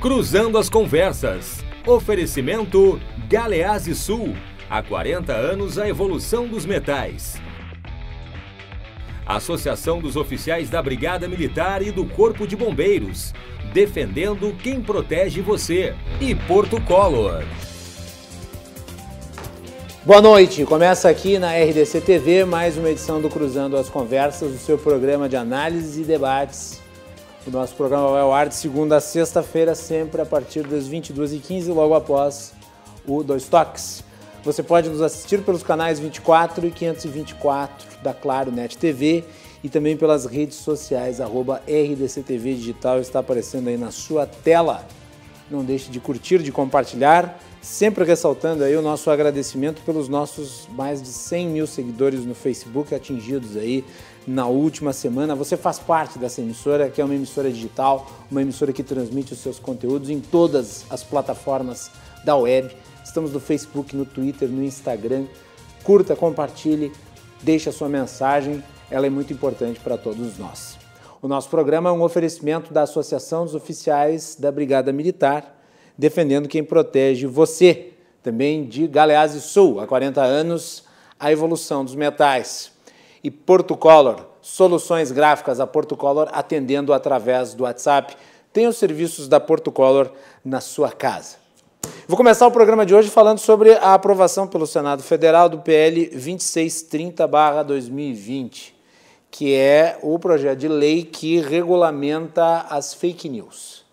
Cruzando as Conversas. Oferecimento Galeazzi Sul. Há 40 anos a evolução dos metais. Associação dos Oficiais da Brigada Militar e do Corpo de Bombeiros. Defendendo quem protege você. E Porto Color. Boa noite. Começa aqui na RDC TV mais uma edição do Cruzando as Conversas, o seu programa de análise e debates. O nosso programa vai ao ar de segunda a sexta-feira, sempre a partir das 22h15, logo após o Dois Toques. Você pode nos assistir pelos canais 24 e 524 da Claro Net TV e também pelas redes sociais, arroba RDCTV Digital, está aparecendo aí na sua tela. Não deixe de curtir, de compartilhar, sempre ressaltando aí o nosso agradecimento pelos nossos mais de 100 mil seguidores no Facebook atingidos aí na última semana. Você faz parte dessa emissora, que é uma emissora digital, uma emissora que transmite os seus conteúdos em todas as plataformas da web. Estamos no Facebook, no Twitter, no Instagram. Curta, compartilhe, deixe a sua mensagem, ela é muito importante para todos nós. O nosso programa é um oferecimento da Associação dos Oficiais da Brigada Militar, defendendo quem protege você. Também de Galeazzi Sul, há 40 anos, a evolução dos metais. E Porto Color, soluções gráficas a Porto Color atendendo através do WhatsApp. Tem os serviços da Porto Color na sua casa. Vou começar o programa de hoje falando sobre a aprovação pelo Senado Federal do PL 2630-2020, que é o projeto de lei que regulamenta as fake news.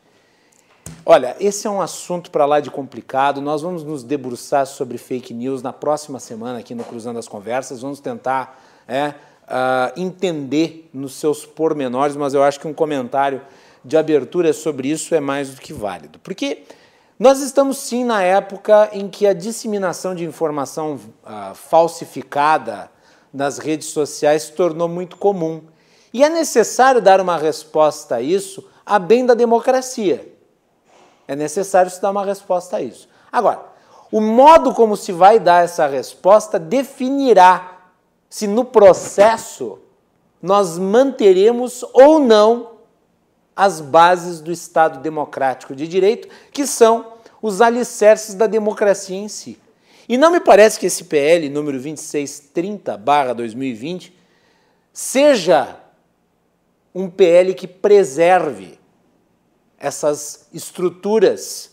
Olha, esse é um assunto para lá de complicado. Nós vamos nos debruçar sobre fake news na próxima semana aqui no Cruzando as Conversas. Vamos tentar é, uh, entender nos seus pormenores, mas eu acho que um comentário de abertura sobre isso é mais do que válido. Porque nós estamos sim na época em que a disseminação de informação uh, falsificada nas redes sociais se tornou muito comum. E é necessário dar uma resposta a isso a bem da democracia. É necessário se dar uma resposta a isso. Agora, o modo como se vai dar essa resposta definirá se no processo nós manteremos ou não as bases do Estado democrático de direito, que são os alicerces da democracia em si. E não me parece que esse PL número 2630/2020 seja um PL que preserve essas estruturas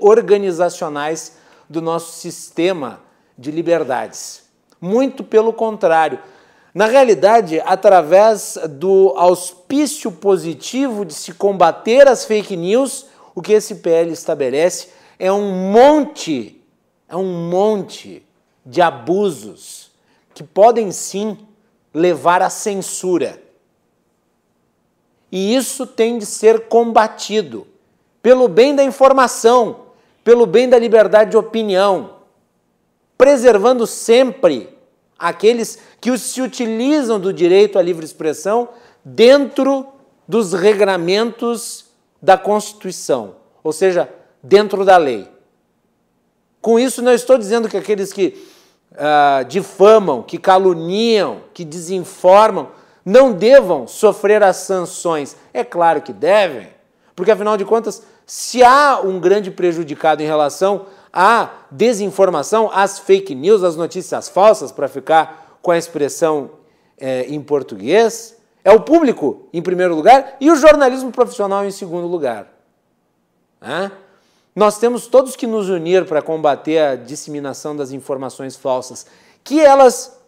organizacionais do nosso sistema de liberdades. Muito pelo contrário. Na realidade, através do auspício positivo de se combater as fake news, o que esse PL estabelece é um monte, é um monte de abusos que podem sim levar à censura. E isso tem de ser combatido pelo bem da informação, pelo bem da liberdade de opinião, preservando sempre aqueles que se utilizam do direito à livre expressão dentro dos regramentos da Constituição, ou seja, dentro da lei. Com isso, não estou dizendo que aqueles que uh, difamam, que caluniam, que desinformam, não devam sofrer as sanções. É claro que devem, porque afinal de contas, se há um grande prejudicado em relação a desinformação, as fake news, as notícias falsas, para ficar com a expressão é, em português, é o público em primeiro lugar e o jornalismo profissional em segundo lugar. Nós temos todos que nos unir para combater a disseminação das informações falsas, que elas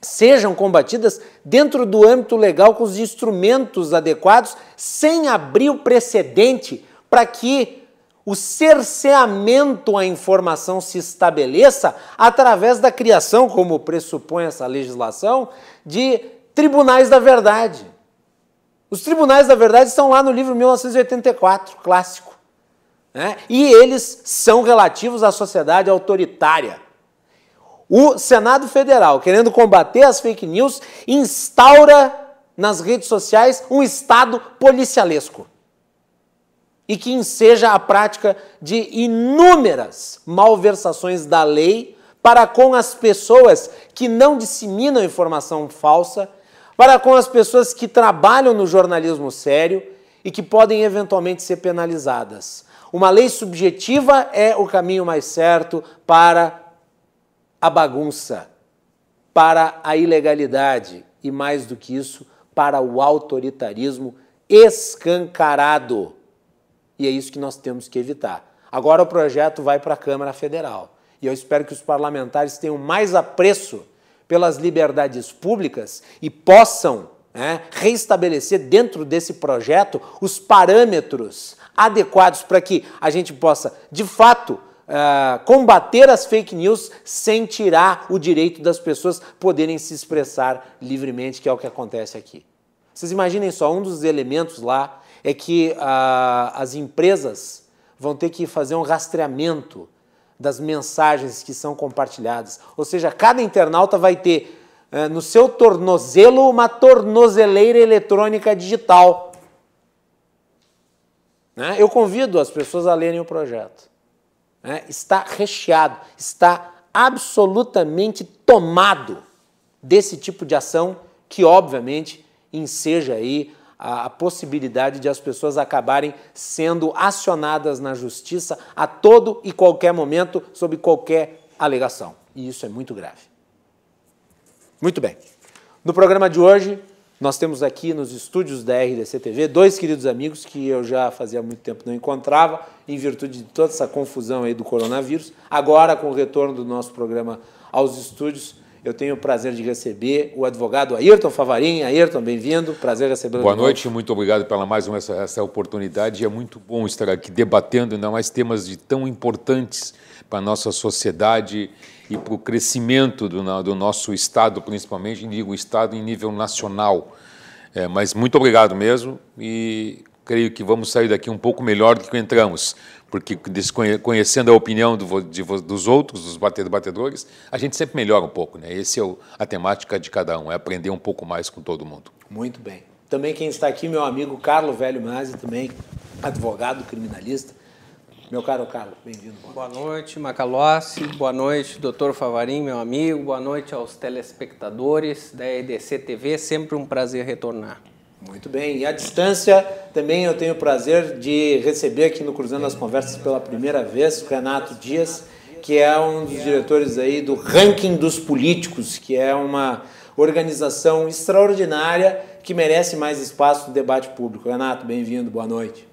sejam combatidas dentro do âmbito legal com os instrumentos adequados, sem abrir o precedente para que o cerceamento à informação se estabeleça através da criação, como pressupõe essa legislação, de tribunais da verdade. Os tribunais da verdade estão lá no livro 1984, clássico. Né? E eles são relativos à sociedade autoritária. O Senado Federal, querendo combater as fake news, instaura nas redes sociais um Estado policialesco e que enseja a prática de inúmeras malversações da lei para com as pessoas que não disseminam informação falsa, para com as pessoas que trabalham no jornalismo sério e que podem eventualmente ser penalizadas. Uma lei subjetiva é o caminho mais certo para a bagunça, para a ilegalidade e, mais do que isso, para o autoritarismo escancarado. E é isso que nós temos que evitar. Agora o projeto vai para a Câmara Federal. E eu espero que os parlamentares tenham mais apreço pelas liberdades públicas e possam né, reestabelecer dentro desse projeto os parâmetros adequados para que a gente possa, de fato, uh, combater as fake news sem tirar o direito das pessoas poderem se expressar livremente, que é o que acontece aqui. Vocês imaginem só, um dos elementos lá é que uh, as empresas vão ter que fazer um rastreamento das mensagens que são compartilhadas. Ou seja, cada internauta vai ter uh, no seu tornozelo uma tornozeleira eletrônica digital. Né? Eu convido as pessoas a lerem o projeto. Né? Está recheado, está absolutamente tomado desse tipo de ação que, obviamente, enseja aí a, possibilidade de as pessoas acabarem sendo acionadas na justiça a todo e qualquer momento, sob qualquer alegação. E isso é muito grave. Muito bem. No programa de hoje, nós temos aqui nos estúdios da RDC TV dois queridos amigos que eu já fazia muito tempo não encontrava, em virtude de toda essa confusão aí do coronavírus. Agora, com o retorno do nosso programa aos estúdios, eu tenho o prazer de receber o advogado Ayrton Favarin. Ayrton, bem-vindo. Prazer recebê-lo. Boa noite, novo. muito obrigado pela mais uma essa, essa oportunidade. É muito bom estar aqui debatendo ainda mais temas de tão importantes para a nossa sociedade e para o crescimento do, do, nosso Estado, principalmente, digo Estado em nível nacional. É, mas muito obrigado mesmo e creio que vamos sair daqui um pouco melhor do que entramos porque conhecendo a opinião do, de, dos outros, dos batedores, a gente sempre melhora um pouco, né? Esse é o, a temática de cada um, é aprender um pouco mais com todo mundo. Muito bem. Também quem está aqui, meu amigo Carlos Velho Masi, também advogado criminalista. Meu caro Carlos, bem-vindo. Boa, boa noite, Macalossi. Boa noite, doutor Favarim, meu amigo. Boa noite aos telespectadores da EDC TV. Sempre um prazer retornar. Muito bem. E à distância, também eu tenho o prazer de receber aqui no Cruzando as Conversas pela primeira vez o Renato Dias, que é um dos diretores aí do Ranking dos Políticos, que é uma organização extraordinária que merece mais espaço no debate público. Renato, bem-vindo, boa noite.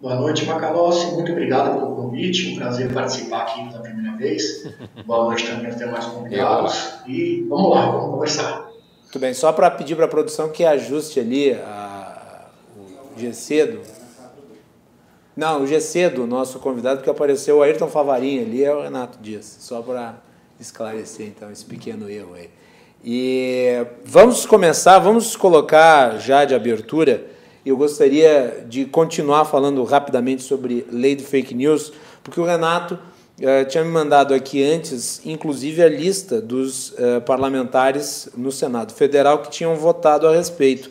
Boa noite, Macalossi. Muito obrigado pelo convite. Um prazer participar aqui pela primeira vez. Boa noite também aos demais convidados. E vamos lá, vamos conversar. Muito bem, só para pedir para a produção que ajuste ali a, o GC do. Não, o GC do nosso convidado, que apareceu o Ayrton Favarinha ali, é o Renato Dias. Só para esclarecer, então, esse pequeno erro aí. E vamos começar, vamos colocar já de abertura. Eu gostaria de continuar falando rapidamente sobre lei de fake news, porque o Renato Uh, tinha me mandado aqui antes, inclusive, a lista dos uh, parlamentares no Senado Federal que tinham votado a respeito.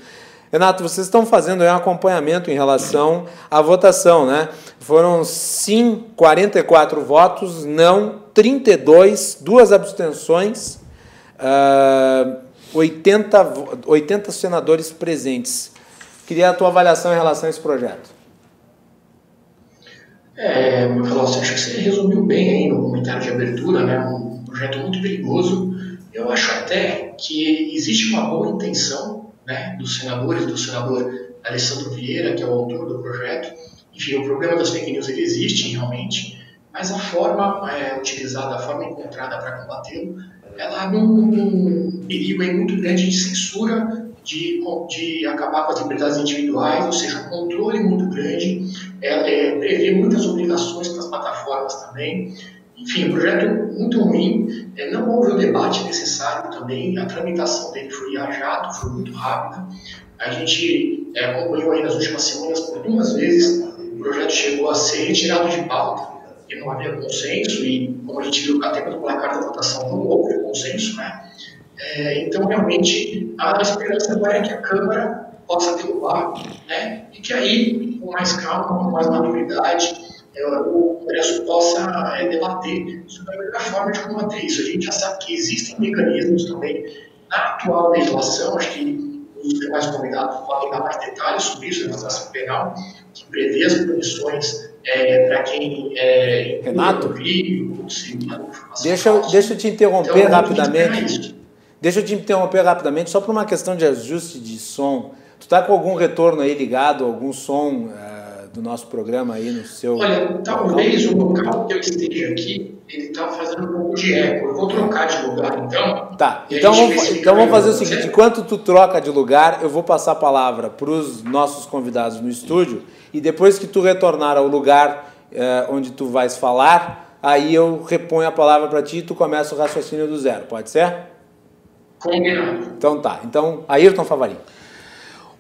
Renato, vocês estão fazendo um acompanhamento em relação à votação, né? Foram sim 44 votos, não 32, duas abstenções, uh, 80, 80 senadores presentes. Queria a tua avaliação em relação a esse projeto. É, Macalossi, acho que você resumiu bem aí no comentário de abertura, né? Um projeto muito perigoso. Eu acho até que existe uma boa intenção né, dos senadores, do senador Alessandro Vieira, que é o autor do projeto. Enfim, o problema das fake news ele existe realmente, mas a forma é, utilizada, a forma encontrada para combatê-lo, ela é um, um perigo muito grande de censura de, de acabar com as liberdades individuais, ou seja, um controle muito grande, é, é, prevê muitas obrigações para as plataformas também. Enfim, um projeto muito ruim, é, não houve o debate necessário também, a tramitação dele foi a jato, foi muito rápida. A gente é, acompanhou aí nas últimas semanas por duas vezes, o projeto chegou a ser retirado de pauta, porque não havia consenso, e como a gente viu até pelo placar da votação, não houve consenso, né? É, então, realmente, a esperança agora é que a Câmara possa derrubar, né? e que aí, com mais calma, com mais maturidade, é, o Congresso possa é, debater sobre a melhor forma de combater isso. A gente já sabe que existem mecanismos também na atual legislação, acho que os demais convidados podem dar mais detalhes sobre isso, a legislação penal, que prevê as punições é, para quem é, Renato, vídeo, deixa, eu, deixa eu te interromper então, rapidamente. Deixa eu te interromper rapidamente, só por uma questão de ajuste de som. Tu está com algum retorno aí ligado, algum som uh, do nosso programa aí no seu. Olha, talvez o local que eu esteja aqui, ele está fazendo um pouco de eco. Eu vou trocar de lugar então. Tá, então vamos, então vamos fazer o seguinte: enquanto tu troca de lugar, eu vou passar a palavra para os nossos convidados no estúdio e depois que tu retornar ao lugar uh, onde tu vais falar, aí eu reponho a palavra para ti e tu começa o raciocínio do zero. Pode ser? Combinado. Então tá. Então, Ayrton Favarim.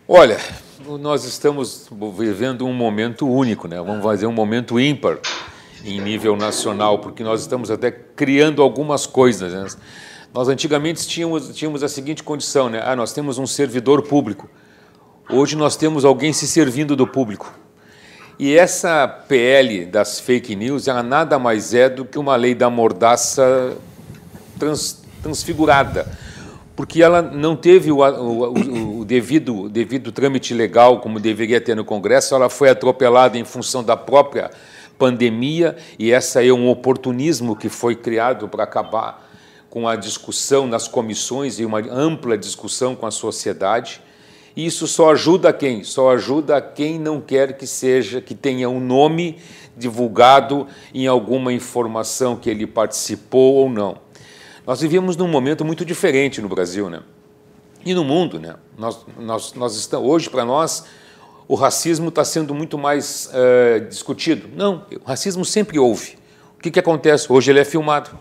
Olha, nós estamos vivendo um momento único, né? Vamos fazer um momento ímpar em nível nacional, porque nós estamos até criando algumas coisas. Né? Nós antigamente tínhamos, tínhamos a seguinte condição, né? Ah, nós temos um servidor público. Hoje nós temos alguém se servindo do público. E essa PL das fake news, ela nada mais é do que uma lei da mordaça trans, transfigurada porque ela não teve o, o, o, devido, devido trâmite legal como deveria ter no Congresso, ela foi atropelada em função da própria pandemia, e essa é um oportunismo que foi criado para acabar com a discussão nas comissões e uma ampla discussão com a sociedade. E isso só ajuda quem? Só ajuda quem não quer que seja, que tenha um nome divulgado em alguma informação que ele participou ou não. Nós vivemos num momento muito diferente no Brasil, né? E no mundo, né? Nós, nós, nós estamos hoje para nós o racismo está sendo muito mais uh, discutido. Não, o racismo sempre houve. O que, que acontece? Hoje ele é filmado.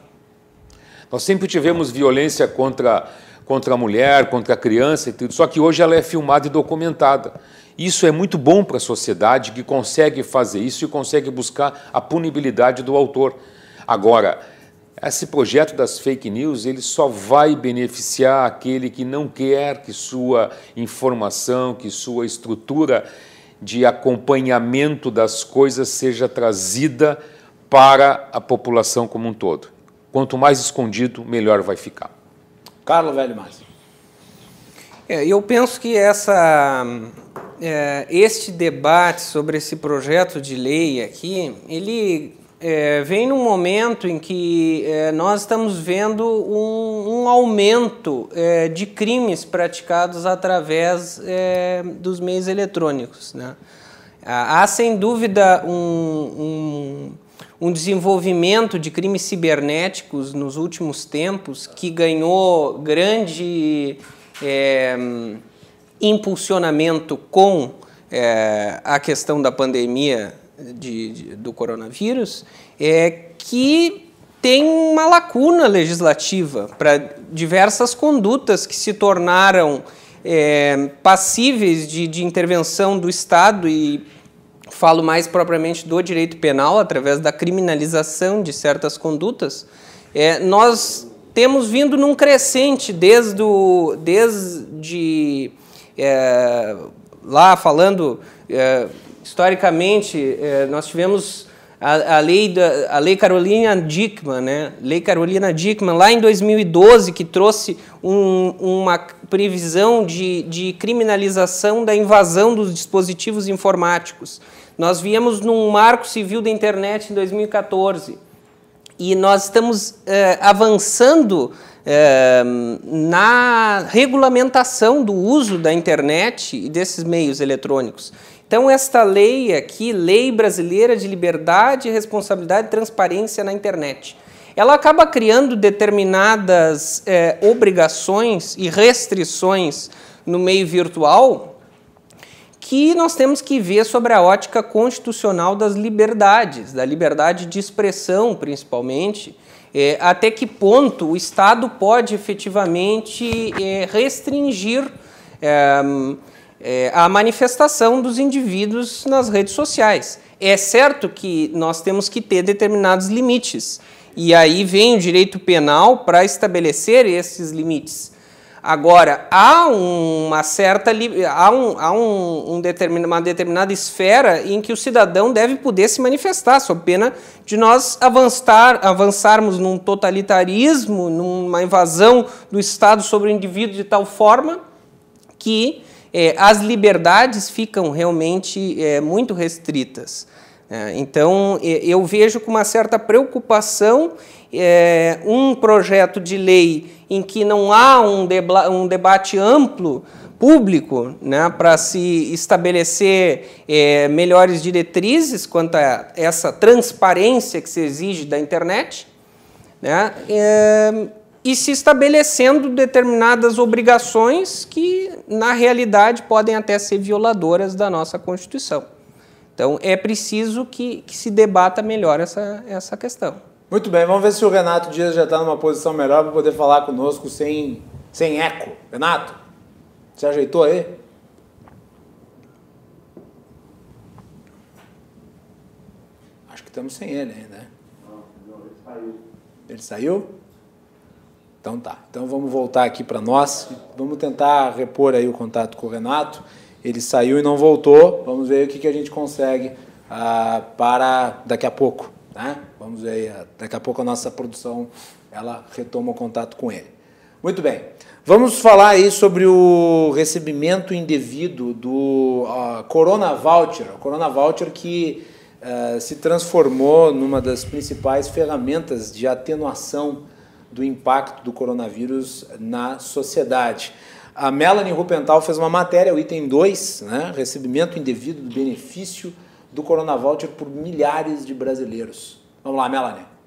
Nós sempre tivemos violência contra, contra a mulher, contra a criança e tudo, só que hoje ela é filmada e documentada. Isso é muito bom para a sociedade que consegue fazer isso e consegue buscar a punibilidade do autor. Agora, esse projeto das fake news ele só vai beneficiar aquele que não quer que sua informação, que sua estrutura de acompanhamento das coisas seja trazida para a população como um todo. Quanto mais escondido, melhor vai ficar. Carlos Velho Márcio. É, eu penso que essa, é, este debate sobre esse projeto de lei aqui, ele é, vem num momento em que é, nós estamos vendo um, um aumento é, de crimes praticados através é, dos meios eletrônicos. Né? Há, sem dúvida, um, um, um, desenvolvimento de crimes cibernéticos nos últimos tempos que ganhou grande é, impulsionamento com é, a questão da pandemia de, de, do coronavírus é que tem uma lacuna legislativa para diversas condutas que se tornaram é, passíveis de, de intervenção do Estado e falo mais propriamente do direito penal através da criminalização de certas condutas. É, nós temos vindo num crescente desde, o, desde é, lá falando é, historicamente, eh, nós tivemos a, a, lei da, a lei Carolina Dickman, né? Lei Carolina Dickman, lá em 2012, que trouxe um, uma previsão de, de criminalização da invasão dos dispositivos informáticos. Nós viemos num marco civil da internet em 2014 e nós estamos eh, avançando eh, na regulamentação do uso da internet e desses meios eletrônicos. Então, esta lei aqui, Lei Brasileira de Liberdade, Responsabilidade e Transparência na Internet, ela acaba criando determinadas é, obrigações e restrições no meio virtual que nós temos que ver sobre a ótica constitucional das liberdades, da liberdade de expressão, principalmente, é, até que ponto o Estado pode efetivamente é, restringir é, é, a manifestação dos indivíduos nas redes sociais. É certo que nós temos que ter determinados limites, e aí vem o direito penal para estabelecer esses limites. Agora, há uma certa há, um, há um, um determin, uma determinada esfera em que o cidadão deve poder se manifestar, sob pena de nós avançar, avançarmos num totalitarismo, numa invasão do Estado sobre o indivíduo de tal forma que é, as liberdades ficam realmente é, muito restritas. É, então, eu vejo com uma certa preocupação é, um projeto de lei em que não há um, um debate amplo público né, para se estabelecer é, melhores diretrizes quanto a essa transparência que se exige da internet, né, é, e se estabelecendo determinadas obrigações que, na realidade, podem até ser violadoras da nossa Constituição. Então, é preciso que, que se debata melhor essa, essa questão. Muito bem, vamos ver se o Renato Dias já está numa posição melhor para poder falar conosco sem, sem eco. Renato, você ajeitou aí? Acho que estamos sem ele ainda. Né? Não, ele saiu. Ele saiu? Então tá. Então vamos voltar aqui para nós. Vamos tentar repor aí o contato com o Renato. Ele saiu e não voltou. Vamos ver o que, que a gente consegue ah, para daqui a pouco. Né? Vamos ver aí. Ah, daqui a pouco a nossa produção ela retoma o contato com ele. Muito bem. Vamos falar aí sobre o recebimento indevido do uh, Corona Voucher. O Corona Voucher que uh, se transformou numa das principais ferramentas de atenuação do impacto do coronavírus na sociedade. A Melanie Rupental fez uma matéria, o item 2, né, recebimento indevido do benefício do Corona Voucher por milhares de brasileiros. Vamos lá, Melanie.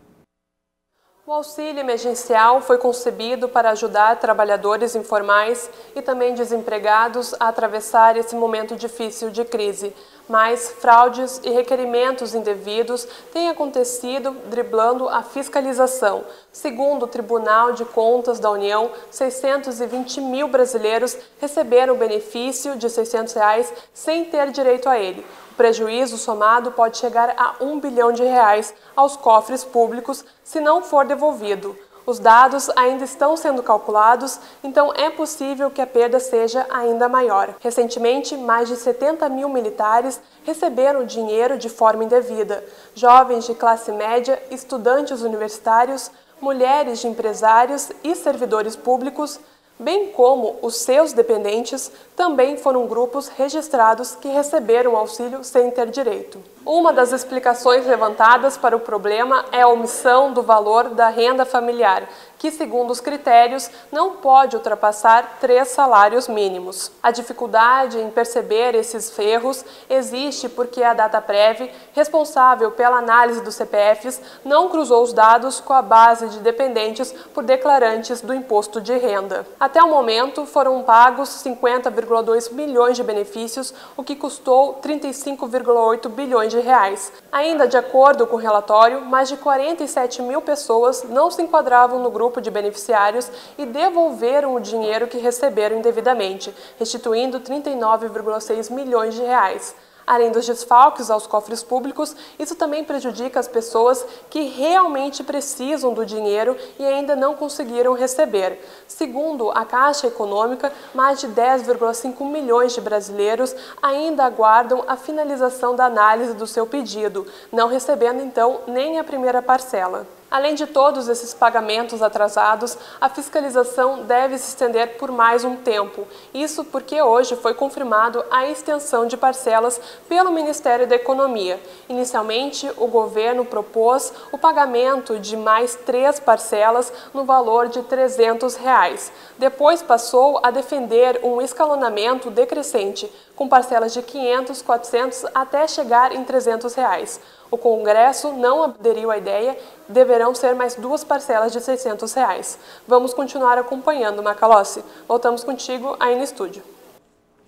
O auxílio emergencial foi concebido para ajudar trabalhadores informais e também desempregados a atravessar esse momento difícil de crise. Mas fraudes e requerimentos indevidos têm acontecido driblando a fiscalização. Segundo o Tribunal de Contas da União, 620 mil brasileiros receberam o benefício de 600 reais sem ter direito a ele. O prejuízo somado pode chegar a um bilhão de reais aos cofres públicos se não for devolvido. Os dados ainda estão sendo calculados, então é possível que a perda seja ainda maior. Recentemente, mais de 70 mil militares receberam dinheiro de forma indevida. Jovens de classe média, estudantes universitários, mulheres de empresários e servidores públicos bem como os seus dependentes, também foram grupos registrados que receberam auxílio sem ter direito. Uma das explicações levantadas para o problema é a omissão do valor da renda familiar, que, segundo os critérios, não pode ultrapassar três salários mínimos. A dificuldade em perceber esses erros existe porque a DataPrev, responsável pela análise dos CPFs, não cruzou os dados com a base de dependentes por declarantes do imposto de renda. Até o momento, foram pagos 50,2 milhões de benefícios, o que custou 35,8 bilhões de reais. Ainda de acordo com o relatório, mais de 47 mil pessoas não se enquadravam no grupo grupo de beneficiários e devolveram o dinheiro que receberam indevidamente, restituindo 39,6 milhões de reais. Além dos desfalques aos cofres públicos, isso também prejudica as pessoas que realmente precisam do dinheiro e ainda não conseguiram receber. Segundo a Caixa Econômica, mais de 10,5 milhões de brasileiros ainda aguardam a finalização da análise do seu pedido, não recebendo então nem a primeira parcela. Além de todos esses pagamentos atrasados, a fiscalização deve se estender por mais um tempo. Isso porque hoje foi confirmado a extensão de parcelas pelo Ministério da Economia. Inicialmente, o governo propôs o pagamento de mais três parcelas no valor de 300 reais. Depois passou a defender um escalonamento decrescente, com parcelas de 500, 400 até chegar em 300 reais. O Congresso não aderiu à ideia, deverão ser mais duas parcelas de 600 reais. Vamos continuar acompanhando, Macalossi. Voltamos contigo aí no estúdio.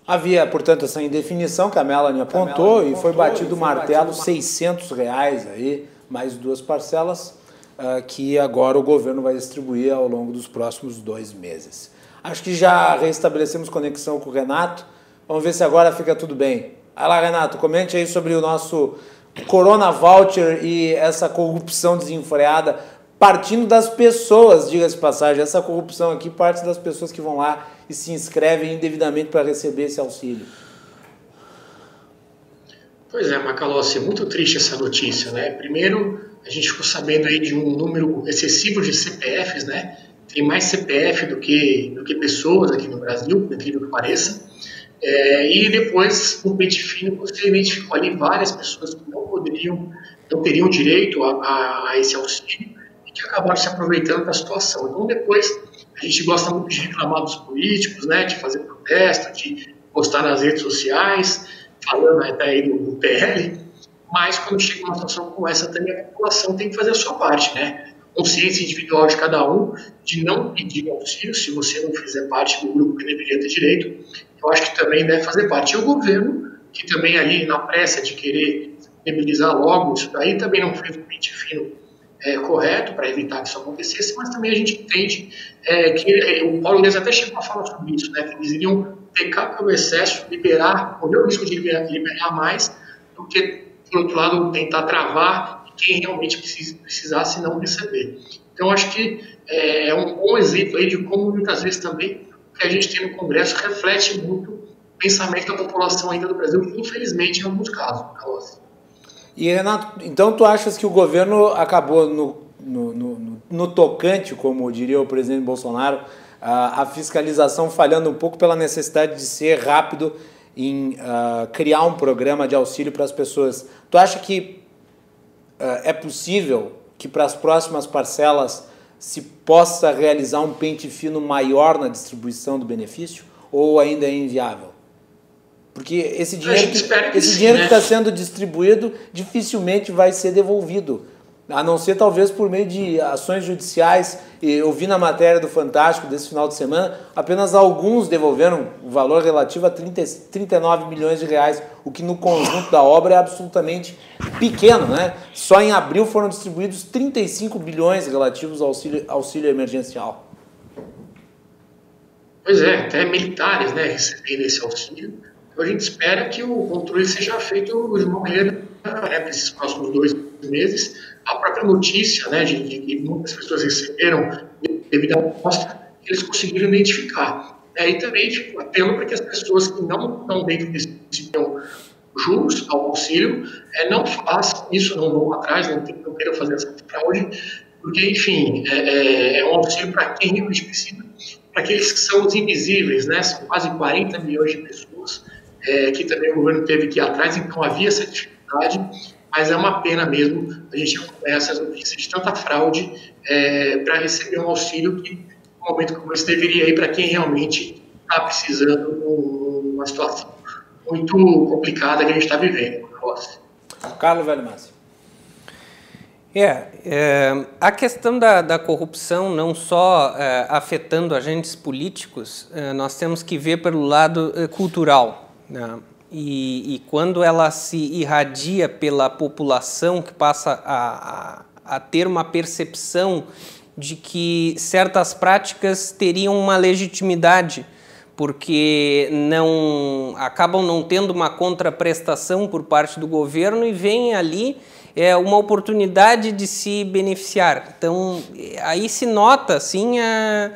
Havia, portanto, essa indefinição que a Melanie apontou, a Melanie e foi batido o martelo 600 reais aí, mais duas parcelas, uh, que agora o governo vai distribuir ao longo dos próximos dois meses. Acho que já restabelecemos conexão com o Renato. Vamos ver se agora fica tudo bem. Vai lá, Renato, comente aí sobre o nosso Corona Voucher e essa corrupção desenfreada, partindo das pessoas, diga-se passagem, essa corrupção aqui parte das pessoas que vão lá e se inscrevem indevidamente para receber esse auxílio. Pois é, Macalossi, muito triste essa notícia, né? Primeiro, a gente ficou sabendo aí de um número excessivo de CPFs, né? tem mais CPF do que, do que pessoas aqui no Brasil, por incrível que pareça. É, e depois, no pente você identificou ali várias pessoas que não poderiam, não teriam direito a, a, a esse auxílio e que acabaram se aproveitando da situação. Então, depois, a gente gosta muito de reclamar dos políticos, né, de fazer protesto, de postar nas redes sociais, falando até aí do PL, mas quando chega uma situação como essa, também a população tem que fazer a sua parte, né? Consciência individual de cada um, de não pedir auxílio se você não fizer parte do grupo que deveria ter direito, eu acho que também deve fazer parte. E o governo, que também ali na pressa de querer disponibilizar logo isso daí, também não fez um pente fino é, correto para evitar que isso acontecesse, mas também a gente entende é, que é, o Paulo Guedes até chegou a falar sobre isso, né, que eles iriam pecar pelo excesso, liberar, correr o risco de liberar, liberar mais, do que, por outro lado, tentar travar quem realmente precisa, precisasse não receber. Então, acho que é, é um bom exemplo aí de como muitas vezes também o que a gente tem no Congresso reflete muito o pensamento da população ainda do Brasil, infelizmente, em alguns casos, Carlos. E, Renato, então tu achas que o governo acabou no, no, no, no tocante, como diria o presidente Bolsonaro, a, a, fiscalização falhando um pouco pela necessidade de ser rápido em uh, criar um programa de auxílio para as pessoas. Tu acha que é possível que para as próximas parcelas se possa realizar um pente fino maior na distribuição do benefício ou ainda é inviável? Porque esse dinheiro que, que esse sim, dinheiro né? que está sendo distribuído dificilmente vai ser devolvido. A não ser talvez por meio de ações judiciais. Eu vi na matéria do Fantástico desse final de semana, apenas alguns devolveram o valor relativo a 30, 39 milhões de reais, o que no conjunto da obra é absolutamente pequeno. Né? Só em abril foram distribuídos 35 bilhões relativos ao auxílio, auxílio emergencial. Pois é, até militares né, recebendo esse auxílio. Então a gente espera que o controle seja feito de uma maneira, né, nesses próximos dois meses. A própria notícia né, de, de que muitas pessoas receberam devido à amostra, eles conseguiram identificar. É, e também tipo, apelo para que as pessoas que não estão dentro desse sistema juros ao auxílio, é, não façam isso, não vão atrás, não, não queiram fazer essa fraude, porque, enfim, é, é, é um auxílio para quem realmente precisa, para aqueles que são os invisíveis, né? São quase 40 milhões de pessoas é, que também o governo teve que ir atrás, então havia essa dificuldade, mas é uma pena mesmo a gente acompanhar essas notícias de tanta fraude é, para receber um auxílio que, no momento como esse, deveria ir para quem realmente está precisando numa situação muito complicada que a gente está vivendo. Carlos Velho Márcio. É, é, a questão da, da corrupção não só é, afetando agentes políticos, é, nós temos que ver pelo lado é, cultural. Né? E, e, quando ela se irradia pela população, que passa a, a, a ter uma percepção de que certas práticas teriam uma legitimidade, porque não acabam não tendo uma contraprestação por parte do governo e vem ali é uma oportunidade de se beneficiar. Então aí se nota assim a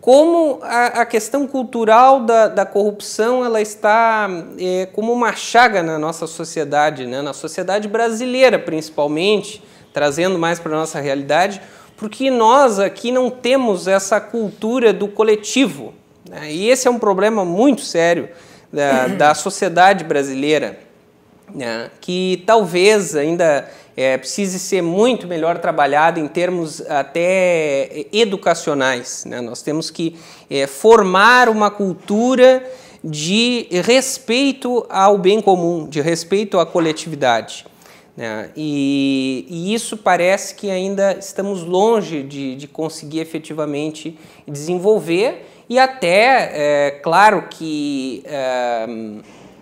como a, a questão cultural da, da, corrupção ela está é, como uma chaga na nossa sociedade, né? na sociedade brasileira principalmente, trazendo mais para a nossa realidade, porque nós aqui não temos essa cultura do coletivo. Né? E esse é um problema muito sério da, da sociedade brasileira, né? que talvez ainda é, ser muito melhor trabalhado em termos até educacionais. Né? Nós temos que é, formar uma cultura de respeito ao bem comum, de respeito à coletividade. Né? E, e, isso parece que ainda estamos longe de, de conseguir efetivamente desenvolver, e até, é, claro que é,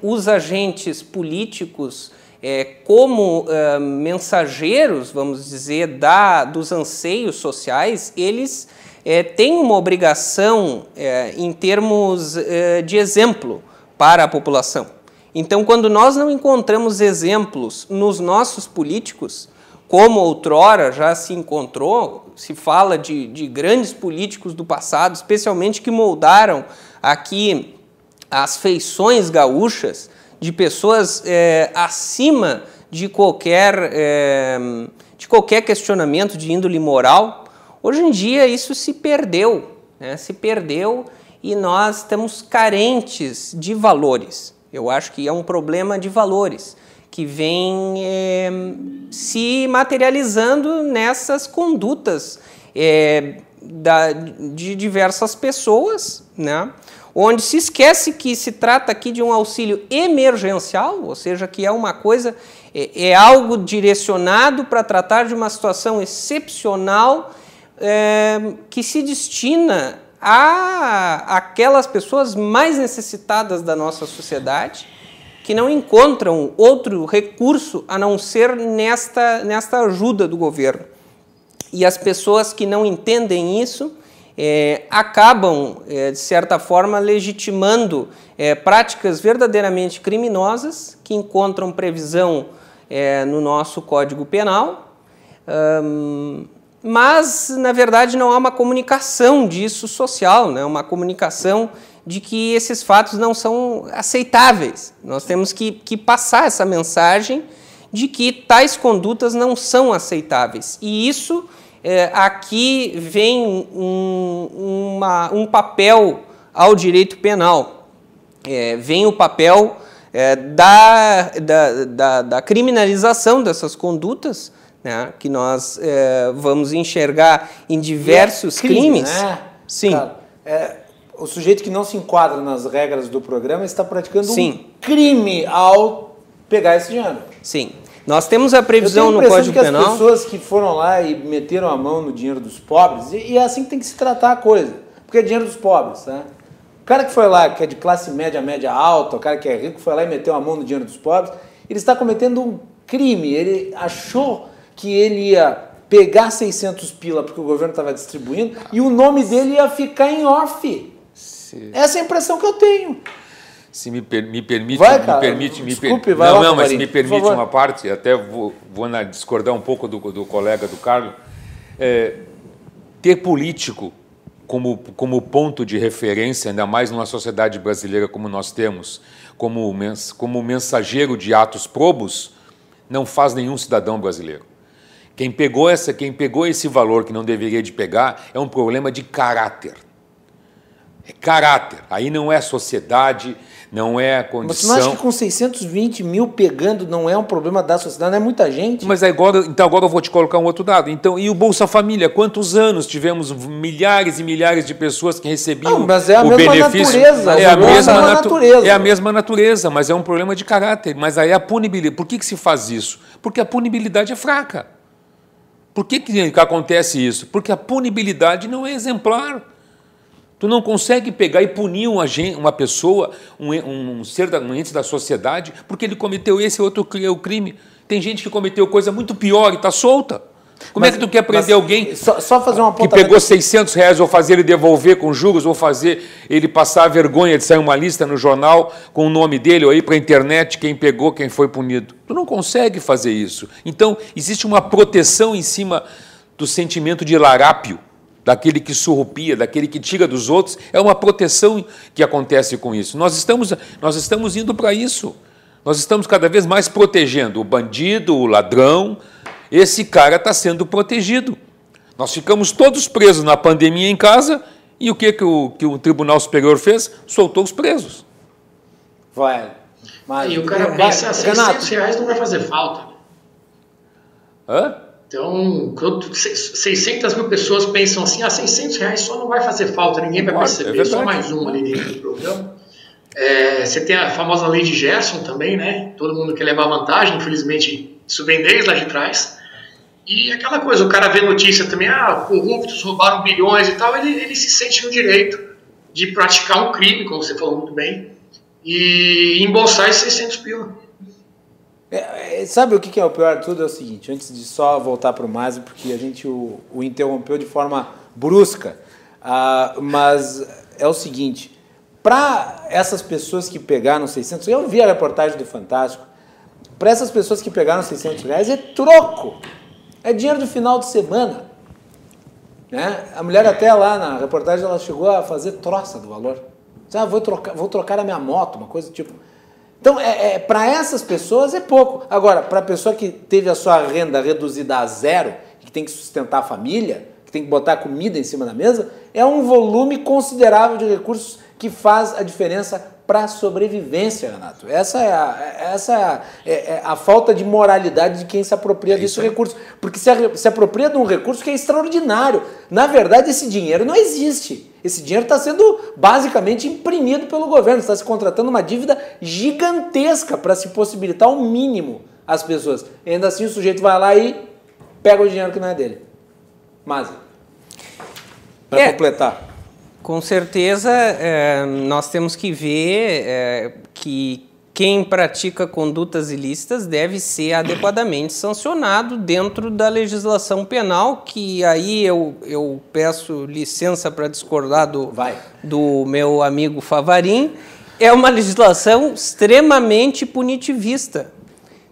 os agentes políticos é, como é, mensageiros, vamos dizer, da, dos anseios sociais, eles é, têm uma obrigação é, em termos é, de exemplo para a população. Então, quando nós não encontramos exemplos nos nossos políticos, como outrora já se encontrou, se fala de, de grandes políticos do passado, especialmente que moldaram aqui as feições gaúchas, de pessoas é, acima de qualquer, é, de qualquer questionamento de índole moral. Hoje em dia isso se perdeu, né? se perdeu e nós estamos carentes de valores. Eu acho que é um problema de valores que vem é, se materializando nessas condutas é, da, de diversas pessoas, né? Onde se esquece que se trata aqui de um auxílio emergencial, ou seja, que é uma coisa, é, é algo direcionado para tratar de uma situação excepcional é, que se destina a aquelas pessoas mais necessitadas da nossa sociedade que não encontram outro recurso a não ser nesta, nesta ajuda do governo. E as pessoas que não entendem isso é, acabam, é, de certa forma, legitimando é, práticas verdadeiramente criminosas que encontram previsão é, no nosso Código Penal. Mas, na verdade, não há uma comunicação disso social, né? uma comunicação de que esses fatos não são aceitáveis. Nós temos que, que passar essa mensagem de que tais condutas não são aceitáveis. E isso, é, aqui vem um, uma, um papel ao direito penal, é, vem o papel é, da, da, da, da criminalização dessas condutas, né, que nós é, vamos enxergar em diversos é crime, crimes. Né? Sim. Cara, é, o sujeito que não se enquadra nas regras do programa está praticando Sim. um crime ao pegar esse dinheiro. Sim. Nós temos a previsão no Código que Penal. as pessoas que foram lá e meteram a mão no dinheiro dos pobres, e, e é assim que tem que se tratar a coisa, porque é dinheiro dos pobres, tá? O cara que foi lá, que é de classe média, média alta, o cara que é rico, foi lá e meteu a mão no dinheiro dos pobres, ele está cometendo um crime, ele achou que ele ia pegar 600 pila porque o governo estava distribuindo e o nome dele ia ficar em off. Essa é a impressão que eu tenho. Se me, per- me permite, Vai, me permite, me per- Desculpe, vai não, lá, não, mas Camarim, me permite uma parte, até vou, vou na- discordar um pouco do, do colega do Carlos. É, ter político como, como ponto de referência, ainda mais numa sociedade brasileira como nós temos, como, mens, como mensageiro de atos probos, não faz nenhum cidadão brasileiro. Quem pegou, essa, quem pegou esse valor que não deveria de pegar é um problema de caráter. É caráter. Aí não é sociedade, não é Mas tu não condição. acha que com 620 mil pegando não é um problema da sociedade? Não é muita gente? Mas agora, então agora eu vou te colocar um outro dado. Então, e o Bolsa Família? Quantos anos tivemos milhares e milhares de pessoas que recebiam Não, mas é a o mesma benefício? natureza, É a é a mesma mesma natu- natureza. É a mesma natureza, mas é um problema de caráter. Mas aí a punibilidade. Por que, que se faz isso? Porque a punibilidade é fraca. Por que, que acontece isso? Porque a punibilidade não é exemplar. Tu não consegue pegar e punir uma, uma pessoa, um, e- um ser, da, um ente da sociedade, porque ele cometeu esse outro o crime. Tem gente que cometeu coisa muito pior e está solta. Como é Mas- que tu quer prender alguém Só, só fazer uma que pegou 600 reais, ou fazer ele devolver com juros, ou fazer ele passar a vergonha de sair uma lista no jornal com o nome dele, ou ir para a internet, quem pegou, quem foi punido. Tu não consegue fazer isso. Então, existe uma proteção em cima do sentimento de larápio, daquele que surrupia, daquele que tira dos outros. É uma proteção que acontece com isso. Nós estamos, nós estamos indo para isso. Nós estamos cada vez mais protegendo o bandido, o ladrão. Esse cara está sendo protegido. Nós ficamos todos presos na pandemia em casa e o que, que, o, que o Tribunal Superior fez? Soltou os presos. Vai. Mas, E o cara vai, pensa, 600 Renato, reais não vai fazer falta. Hã? Então, quando seis- 600 mil pessoas pensam assim, ah, 600 reais só não vai fazer falta, ninguém vai perceber, é só mais um ali dentro do programa. É, você tem a famosa lei de Gerson também, né? Todo mundo quer levar vantagem, infelizmente isso vem desde lá de trás. E aquela coisa, o cara vê notícia também, ah, corruptos roubaram bilhões e tal, ele, ele se sente no direito de praticar um crime, como você falou muito bem, e embolsar esses 600 pila. É, é, sabe o que é o pior de tudo? É o seguinte, antes de só voltar para o Masi, porque a gente o, o interrompeu de forma brusca, ah, mas é o seguinte, para essas pessoas que pegaram 600, eu vi a reportagem do Fantástico, para essas pessoas que pegaram 600 reais é troco, é dinheiro de final de semana. Né? A mulher até lá na reportagem ela chegou a fazer troça do valor. Ah, vou trocar, vou trocar a minha moto, uma coisa do tipo. Então, é, é, para essas pessoas é pouco. Agora, para a pessoa que teve a sua renda reduzida a zero, que tem que sustentar a família, que tem que botar comida em cima da mesa, é um volume considerável de recursos que faz a diferença para a sobrevivência, Renato. Essa é a, essa é a, é, é a, falta de moralidade de quem se apropria é desse recurso. Porque se, se apropria de um recurso que é extraordinário. Na verdade, esse dinheiro não existe. Esse dinheiro está sendo basicamente imprimido pelo governo. Está se contratando uma dívida gigantesca para se possibilitar o um mínimo às pessoas. E ainda assim, o sujeito vai lá e pega o dinheiro que não é dele. Mas, para é. completar. Com certeza, é, nós temos que ver é, que quem pratica condutas ilícitas deve ser adequadamente sancionado dentro da legislação penal, que aí eu, eu peço licença para discordar do, do meu amigo Favarim, é uma legislação extremamente punitivista.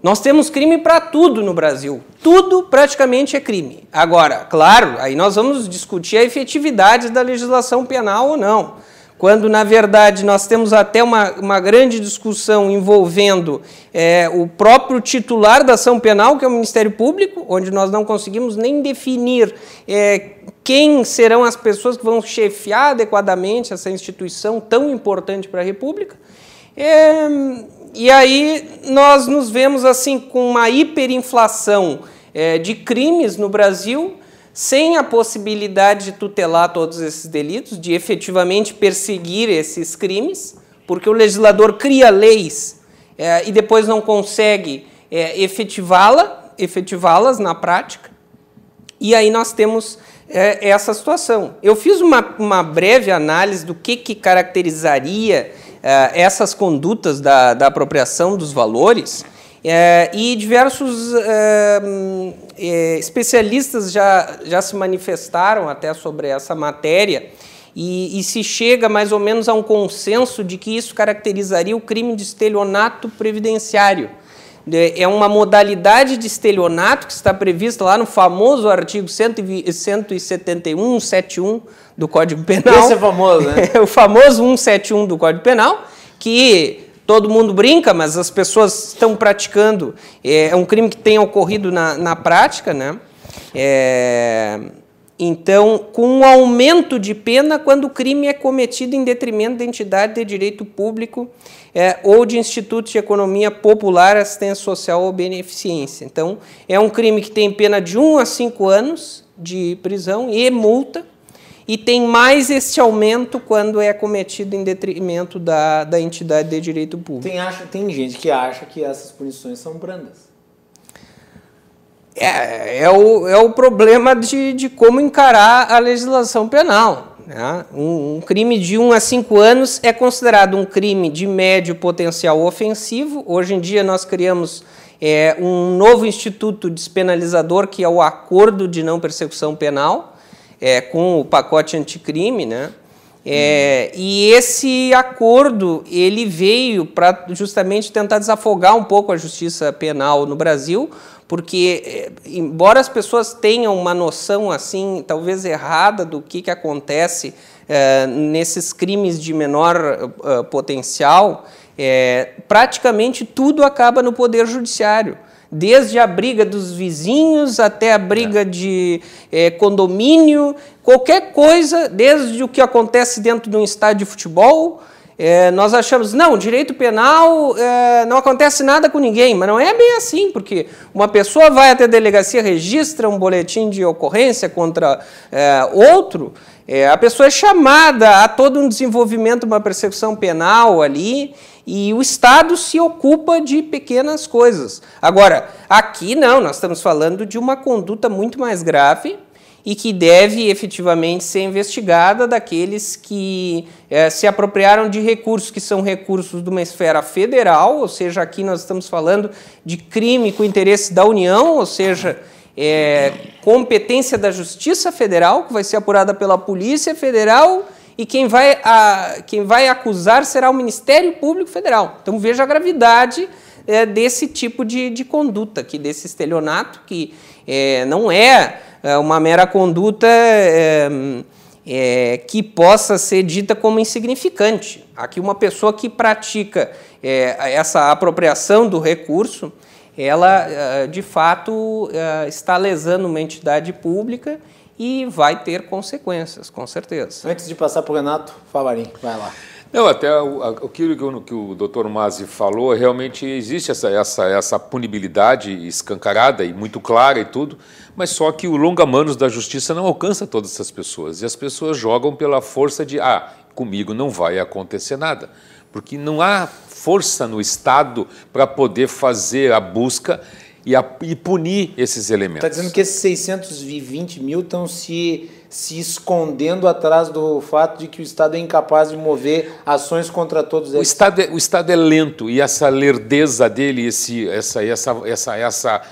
Nós temos crime para tudo no Brasil. Tudo praticamente é crime. Agora, claro, aí nós vamos discutir a efetividade da legislação penal ou não. Quando, na verdade, nós temos até uma, uma grande discussão envolvendo é, o próprio titular da ação penal, que é o Ministério Público, onde nós não conseguimos nem definir é, quem serão as pessoas que vão chefiar adequadamente essa instituição tão importante para a República. É, e aí nós nos vemos assim com uma hiperinflação é, de crimes no Brasil, sem a possibilidade de tutelar todos esses delitos, de efetivamente perseguir esses crimes, porque o legislador cria leis é, e depois não consegue é, efetivá-la, efetivá-las na prática. E aí nós temos é, essa situação. Eu fiz uma, uma breve análise do que, que caracterizaria é, essas condutas da, da apropriação dos valores é, e diversos é, é, especialistas já, já se manifestaram até sobre essa matéria e, e, se chega mais ou menos a um consenso de que isso caracterizaria o crime de estelionato previdenciário. É uma modalidade de estelionato que está prevista lá no famoso artigo 171, 71 do Código Penal. Esse é famoso, né? o famoso 171 do Código Penal, que todo mundo brinca, mas as pessoas estão praticando. É, é um crime que tem ocorrido na, na prática, né? É, então, com um aumento de pena quando o crime é cometido em detrimento da entidade de direito público é, ou de instituto de economia popular, assistência social ou beneficência. Então, é um crime que tem pena de 1 a 5 anos de prisão e multa, e tem mais este aumento quando é cometido em detrimento da, da entidade de direito público. Tem, acha, tem gente que acha que essas punições são brandas. É, é, o, é o problema de, de como encarar a legislação penal. Né? Um, um, crime de 1 a 5 anos é considerado um crime de médio potencial ofensivo. Hoje em dia nós criamos é, um novo instituto despenalizador, que é o Acordo de Não Persecução Penal, é, com o pacote anticrime, né? É, E esse acordo ele veio para justamente tentar desafogar um pouco a justiça penal no Brasil, porque é, embora as pessoas tenham uma noção assim, talvez errada do que, que acontece é, nesses crimes de menor uh, potencial, é, praticamente tudo acaba no poder judiciário desde a briga dos vizinhos até a briga é. de é, condomínio, qualquer coisa, desde o que acontece dentro de um estádio de futebol. É, nós achamos, não, direito penal é, não acontece nada com ninguém, mas não é bem assim, porque uma pessoa vai até a delegacia, registra um boletim de ocorrência contra é, outro, é, a pessoa é chamada a todo um desenvolvimento, uma persecução penal ali, e o Estado se ocupa de pequenas coisas. Agora, aqui não, nós estamos falando de uma conduta muito mais grave e que deve efetivamente ser investigada daqueles que é, se apropriaram de recursos que são recursos de uma esfera federal, ou seja, aqui nós estamos falando de crime com interesse da União, ou seja, é, competência da Justiça Federal, que vai ser apurada pela Polícia Federal e quem vai, a, quem vai acusar será o Ministério Público Federal. Então veja a gravidade é, desse tipo de, de conduta, que desse estelionato, que é, não é, é uma mera conduta é, é, que possa ser dita como insignificante. Aqui uma pessoa que pratica é, essa apropriação do recurso, ela de fato está lesando uma entidade pública e vai ter consequências, com certeza. Antes de passar para o Renato Favarim, vai lá. Não, até aquilo que o, que o doutor Mazzi falou, realmente existe essa, essa, essa punibilidade escancarada e muito clara e tudo, mas só que o longa-manos da justiça não alcança todas essas pessoas. E as pessoas jogam pela força de, ah, comigo não vai acontecer nada. Porque não há força no Estado para poder fazer a busca e, a, e punir esses elementos. Está dizendo que esses 620 mil estão se, se escondendo atrás do fato de que o Estado é incapaz de mover ações contra todos eles. O Estado é, o Estado é lento e essa lerdeza dele, esse, essa, essa, essa, essa,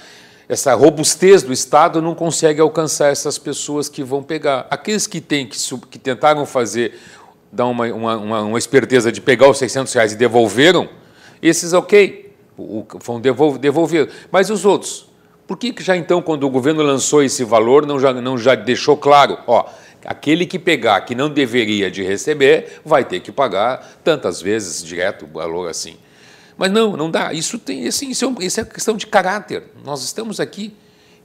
essa robustez do Estado não consegue alcançar essas pessoas que vão pegar. Aqueles que, têm, que, que tentaram fazer, dar uma, uma, uma, uma esperteza de pegar os 600 reais e devolveram, esses ok, o, foram devolvidos. Mas os outros? Por que, que já então, quando o governo lançou esse valor, não já, não já deixou claro? Ó, aquele que pegar que não deveria de receber, vai ter que pagar tantas vezes direto o valor assim. Mas não, não dá. Isso, tem, assim, isso, é, isso é questão de caráter. Nós estamos aqui.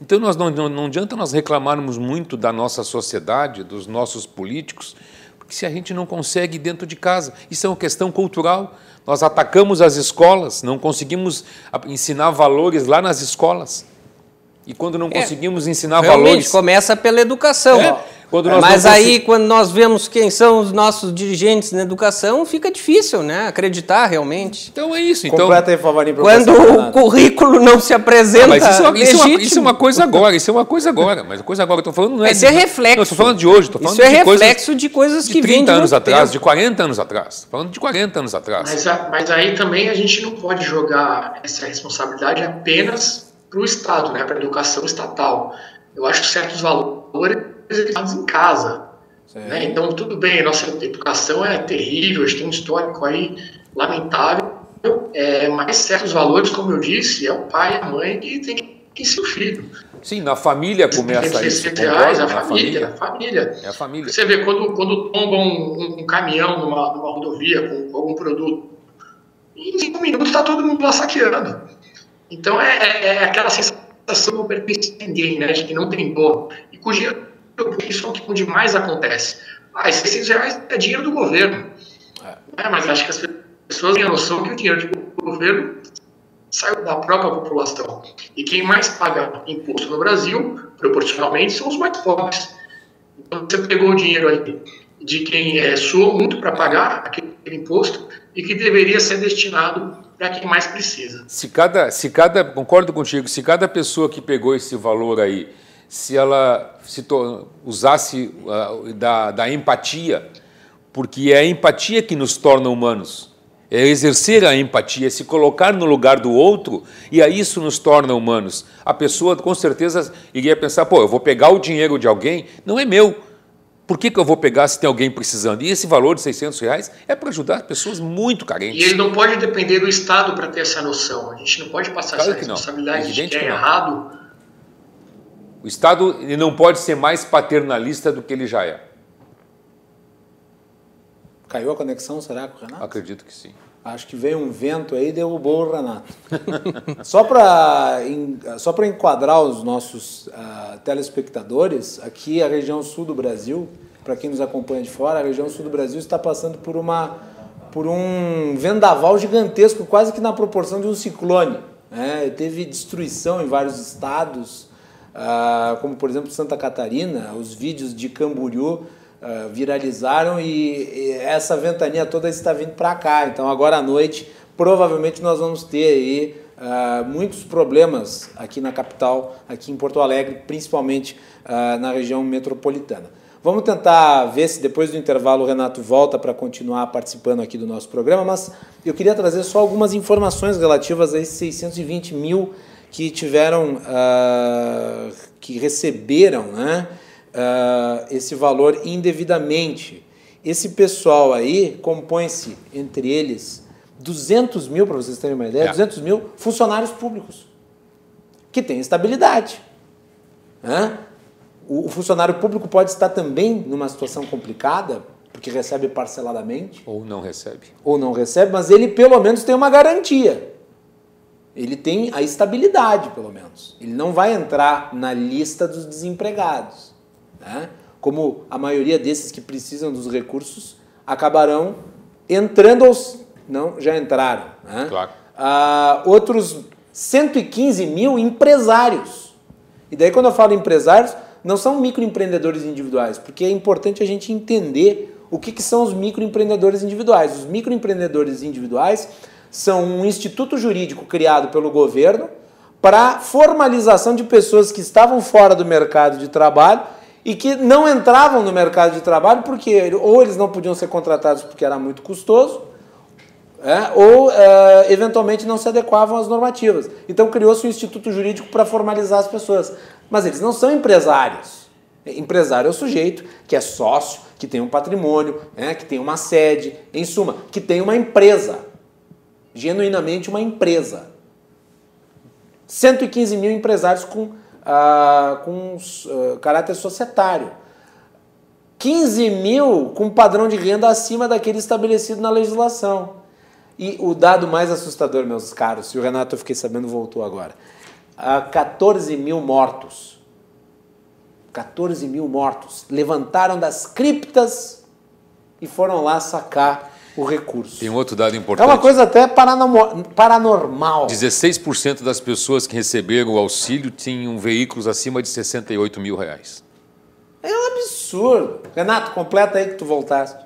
Então nós não, não, não adianta nós reclamarmos muito da nossa sociedade, dos nossos políticos, porque se a gente não consegue dentro de casa, isso é uma questão cultural. Nós atacamos as escolas, não conseguimos ensinar valores lá nas escolas. E quando não é, conseguimos ensinar valores. começa pela educação. É. Mas aí, quando nós vemos quem são os nossos dirigentes na educação, fica difícil, né? Acreditar realmente. Então é isso. Então, Completa aí, Favarinho, Quando o currículo não se apresenta. Mas isso, é, isso, é uma, isso, é uma, coisa agora, isso é uma coisa agora. Mas a coisa agora, eu estou falando não é. Isso é reflexo. Não, estou falando de hoje, estou falando isso de é reflexo coisas, de coisas que vêm de 30 anos atrás, tempo. de 40 anos atrás. Falando de 40 anos atrás. Mas, mas aí também a gente não pode jogar essa responsabilidade apenas para o Estado, né? Para a educação estatal. Eu acho que certos valores educados em casa. Né? Então, tudo bem, nossa educação é terrível, a gente tem um histórico aí lamentável, é, mas certos valores, como eu disse, é o pai e a mãe que tem que ensinar o filho. Sim, na família começa isso. Reais, a família, a família. É a família. Você vê, quando, quando tomba um, um, um caminhão numa, numa rodovia com, com, algum produto, em cinco minutos está todo mundo lá saqueando. Então, é, é, é aquela sensação ninguém, né, de que não tem dono. E cujo isso é o que mais acontece. Ah, esses 600 reais é dinheiro do governo. É. mas acho que as pessoas têm a noção que o dinheiro do governo saiu da própria população. E quem mais paga imposto no Brasil, proporcionalmente, são os mais pobres. Então você pegou o dinheiro aí de quem é, suou muito para pagar aquele imposto e que deveria ser destinado para quem mais precisa. Se cada, se cada, concordo contigo, se cada pessoa que pegou esse valor aí se ela se usasse uh, da, da empatia, porque é a empatia que nos torna humanos. É exercer a empatia, é se colocar no lugar do outro, e aí isso nos torna humanos. A pessoa com certeza iria pensar: pô, eu vou pegar o dinheiro de alguém, não é meu. Por que, que eu vou pegar se tem alguém precisando? E esse valor de 600 reais é para ajudar pessoas muito carentes. E ele não pode depender do Estado para ter essa noção. A gente não pode passar claro essa responsabilidade de que é errado o Estado ele não pode ser mais paternalista do que ele já é. Caiu a conexão, será, com o Renato? Acredito que sim. Acho que veio um vento aí e derrubou o Renato. só para só enquadrar os nossos uh, telespectadores, aqui a região sul do Brasil, para quem nos acompanha de fora, a região sul do Brasil está passando por, uma, por um vendaval gigantesco, quase que na proporção de um ciclone. Né? Teve destruição em vários estados, ah, como por exemplo Santa Catarina, os vídeos de Camboriú ah, viralizaram e, essa ventania toda está vindo para cá. Então agora à noite provavelmente nós vamos ter aí uh, muitos problemas aqui na capital, aqui em Porto Alegre, principalmente uh, na região metropolitana. Vamos tentar ver se depois do intervalo o Renato volta para continuar participando aqui do nosso programa, mas eu queria trazer só algumas informações relativas a esses 620 mil que tiveram, uh, que receberam né, uh, esse valor indevidamente. Esse pessoal aí compõe-se, entre eles, 200 mil, para vocês terem uma ideia, é. 200 mil funcionários públicos que têm estabilidade. Né? O, o funcionário público pode estar também numa situação complicada, porque recebe parceladamente. Ou não recebe. Ou não recebe, mas ele pelo menos tem uma garantia. Ele tem a estabilidade, pelo menos. Ele não vai entrar na lista dos desempregados. Né? Como a maioria desses que precisam dos recursos acabarão entrando ou não já entraram. Né? Claro. Ah, outros 115 mil empresários. E daí, quando eu falo empresários, não são microempreendedores individuais, porque é importante a gente entender o que, que são os microempreendedores individuais. Os microempreendedores individuais são um instituto jurídico criado pelo governo para formalização de pessoas que estavam fora do mercado de trabalho e que não entravam no mercado de trabalho porque ou eles não podiam ser contratados porque era muito custoso, é, ou é, eventualmente não se adequavam às normativas. Então criou-se um instituto jurídico para formalizar as pessoas. Mas eles não são empresários. Empresário é o sujeito que é sócio, que tem um patrimônio, é, que tem uma sede, em suma, que tem uma empresa. Genuinamente uma empresa. 115 mil empresários com, ah, com uh, caráter societário. 15 mil com padrão de renda acima daquele estabelecido na legislação. E o dado mais assustador, meus caros, se o Renato eu fiquei sabendo voltou agora, uh, 14 mil mortos. 14 mil mortos. Levantaram das criptas e foram lá sacar o recurso. Tem outro dado importante. É uma coisa até paranormal. 16% das pessoas que receberam o auxílio tinham veículos acima de 68 mil reais. É um absurdo. Renato, completa aí que tu voltaste.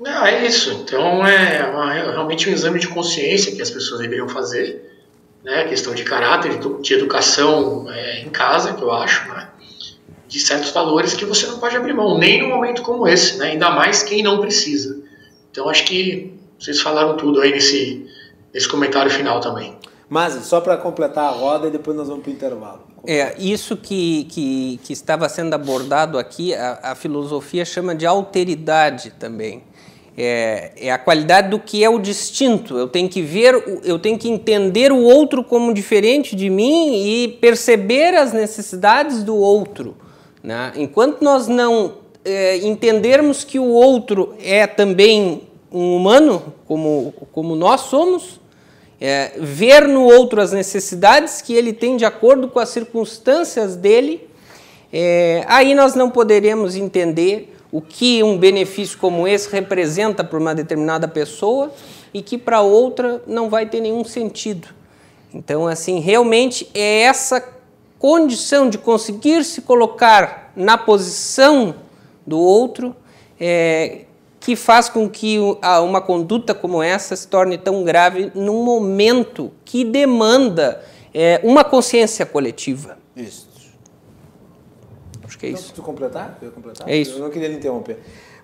Não, é isso. Então é uma, realmente um exame de consciência que as pessoas deveriam fazer. Né? Questão de caráter, de educação é, em casa, que eu acho, né? De certos valores que você não pode abrir mão, nem num momento como esse, né? ainda mais quem não precisa. Então acho que vocês falaram tudo aí nesse, nesse comentário final também. Mas só para completar a roda e depois nós vamos para o intervalo. É, isso que, que, que estava sendo abordado aqui, a, a filosofia chama de alteridade também. É, é, a qualidade do que é o distinto. Eu tenho que ver, eu tenho que entender o outro como diferente de mim e perceber as necessidades do outro. Né? Enquanto nós não é, entendermos que o outro é também um humano, como, como nós somos, é, ver no outro as necessidades que ele tem de acordo com as circunstâncias dele, é, aí nós não poderemos entender o que um benefício como esse representa para uma determinada pessoa e que para outra não vai ter nenhum sentido. Então, assim, realmente é essa condição de conseguir se colocar na posição do outro é, que faz com que uma conduta como essa se torne tão grave num momento que demanda é, uma consciência coletiva. Isso. Acho que é isso. Não, completar? Eu completar? É isso. Eu não queria lhe interromper.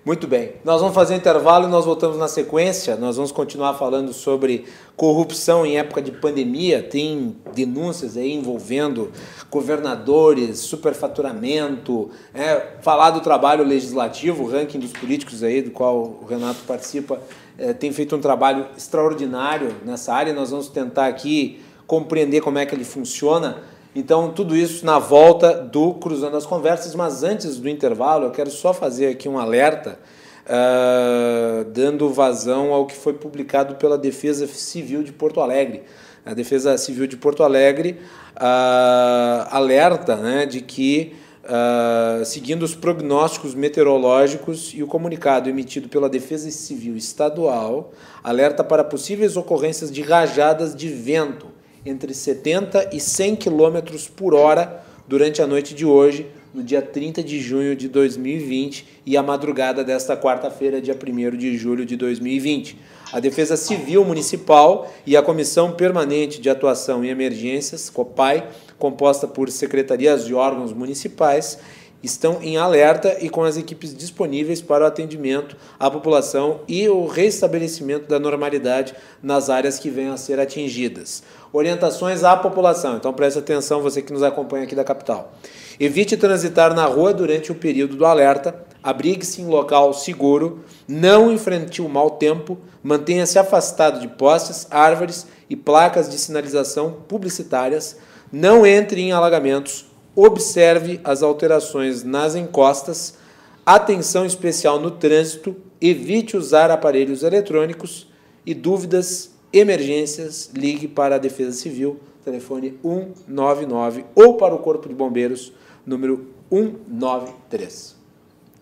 Muito bem. Nós vamos fazer um intervalo e nós voltamos na sequência. Nós vamos continuar falando sobre corrupção em época de pandemia. Tem denúncias aí envolvendo governadores, superfaturamento, é, falar do trabalho legislativo, o ranking dos políticos aí, do qual o Renato participa, é, tem feito um trabalho extraordinário nessa área. Nós vamos tentar aqui compreender como é que ele funciona então, tudo isso na volta do Cruzando as Conversas, mas antes do intervalo, eu quero só fazer aqui um alerta, uh, dando vazão ao que foi publicado pela Defesa Civil de Porto Alegre. A Defesa Civil de Porto Alegre uh, alerta né, de que, uh, seguindo os prognósticos meteorológicos e o comunicado emitido pela Defesa Civil Estadual, alerta para possíveis ocorrências de rajadas de vento entre 70 e 100 km por hora durante a noite de hoje, no dia 30 de junho de 2020 e a madrugada desta quarta-feira, dia 1 de julho de 2020. A Defesa Civil Municipal e a Comissão Permanente de Atuação em Emergências, COPAI, composta por secretarias e órgãos municipais, estão em alerta e com as equipes disponíveis para o atendimento à população e o restabelecimento da normalidade nas áreas que venham a ser atingidas. Orientações à população. Então preste atenção, você que nos acompanha aqui da capital. Evite transitar na rua durante o período do alerta, abrigue-se em local seguro, não enfrente o mau tempo, mantenha-se afastado de postes, árvores e placas de sinalização publicitárias, não entre em alagamentos, observe as alterações nas encostas, atenção especial no trânsito, evite usar aparelhos eletrônicos e dúvidas emergências, ligue para a Defesa Civil, telefone 199 ou para o Corpo de Bombeiros número 193.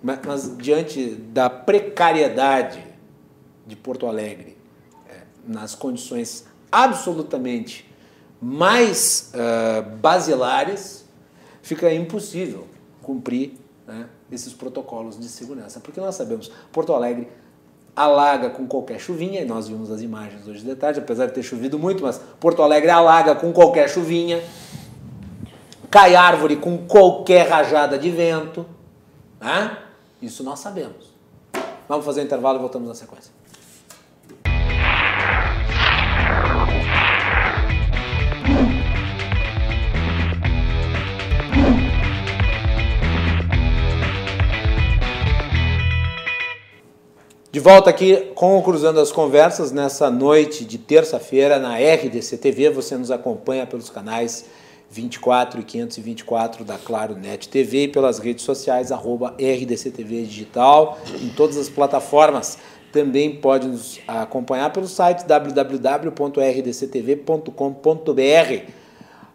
Mas, mas diante da precariedade de Porto Alegre, é, nas condições absolutamente mais uh, basilares, fica impossível cumprir né, esses protocolos de segurança. Porque nós sabemos, Porto Alegre alaga com qualquer chuvinha, e nós vimos as imagens hoje de tarde, apesar de ter chovido muito, mas Porto Alegre alaga com qualquer chuvinha, cai árvore com qualquer rajada de vento. Né? Isso nós sabemos. Vamos fazer um intervalo e voltamos na sequência. De volta aqui com o Cruzando as Conversas nessa noite de terça-feira na RDC TV. Você nos acompanha pelos canais 24 e 524 da Claro Net TV e pelas redes sociais arroba RDC TV Digital em todas as plataformas. Também pode nos acompanhar pelo site www.rdctv.com.br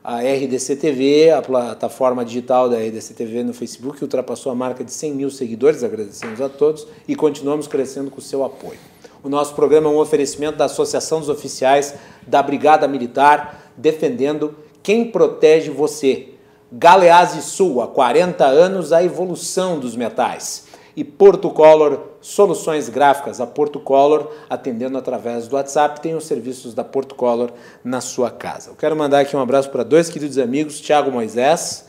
a RDC TV, a plataforma digital da RDC TV no Facebook, ultrapassou a marca de 100 mil seguidores, agradecemos a todos e continuamos crescendo com o seu apoio. O nosso programa é um oferecimento da Associação dos Oficiais da Brigada Militar, defendendo quem protege você. Galeazzi Sul, há 40 anos, a evolução dos metais e Porto Color Soluções Gráficas, a Porto Color, atendendo através do WhatsApp, tem os serviços da Porto Color na sua casa. Eu quero mandar aqui um abraço para dois queridos amigos, Tiago Moisés,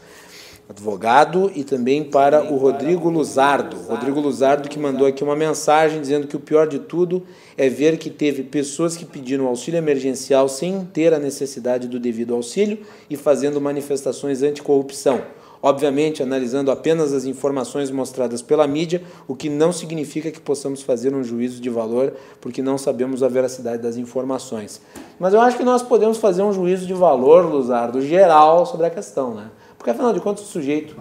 advogado, e também para o Rodrigo Luzardo. Rodrigo Luzardo que mandou aqui uma mensagem dizendo que o pior de tudo é ver que teve pessoas que pediram auxílio emergencial sem ter a necessidade do devido auxílio e fazendo manifestações anticorrupção obviamente analisando apenas as informações mostradas pela mídia, o que não significa que possamos fazer um juízo de valor, porque não sabemos a veracidade das informações. Mas eu acho que nós podemos fazer um juízo de valor, Luzardo, geral sobre a questão, né? Porque afinal de contas o sujeito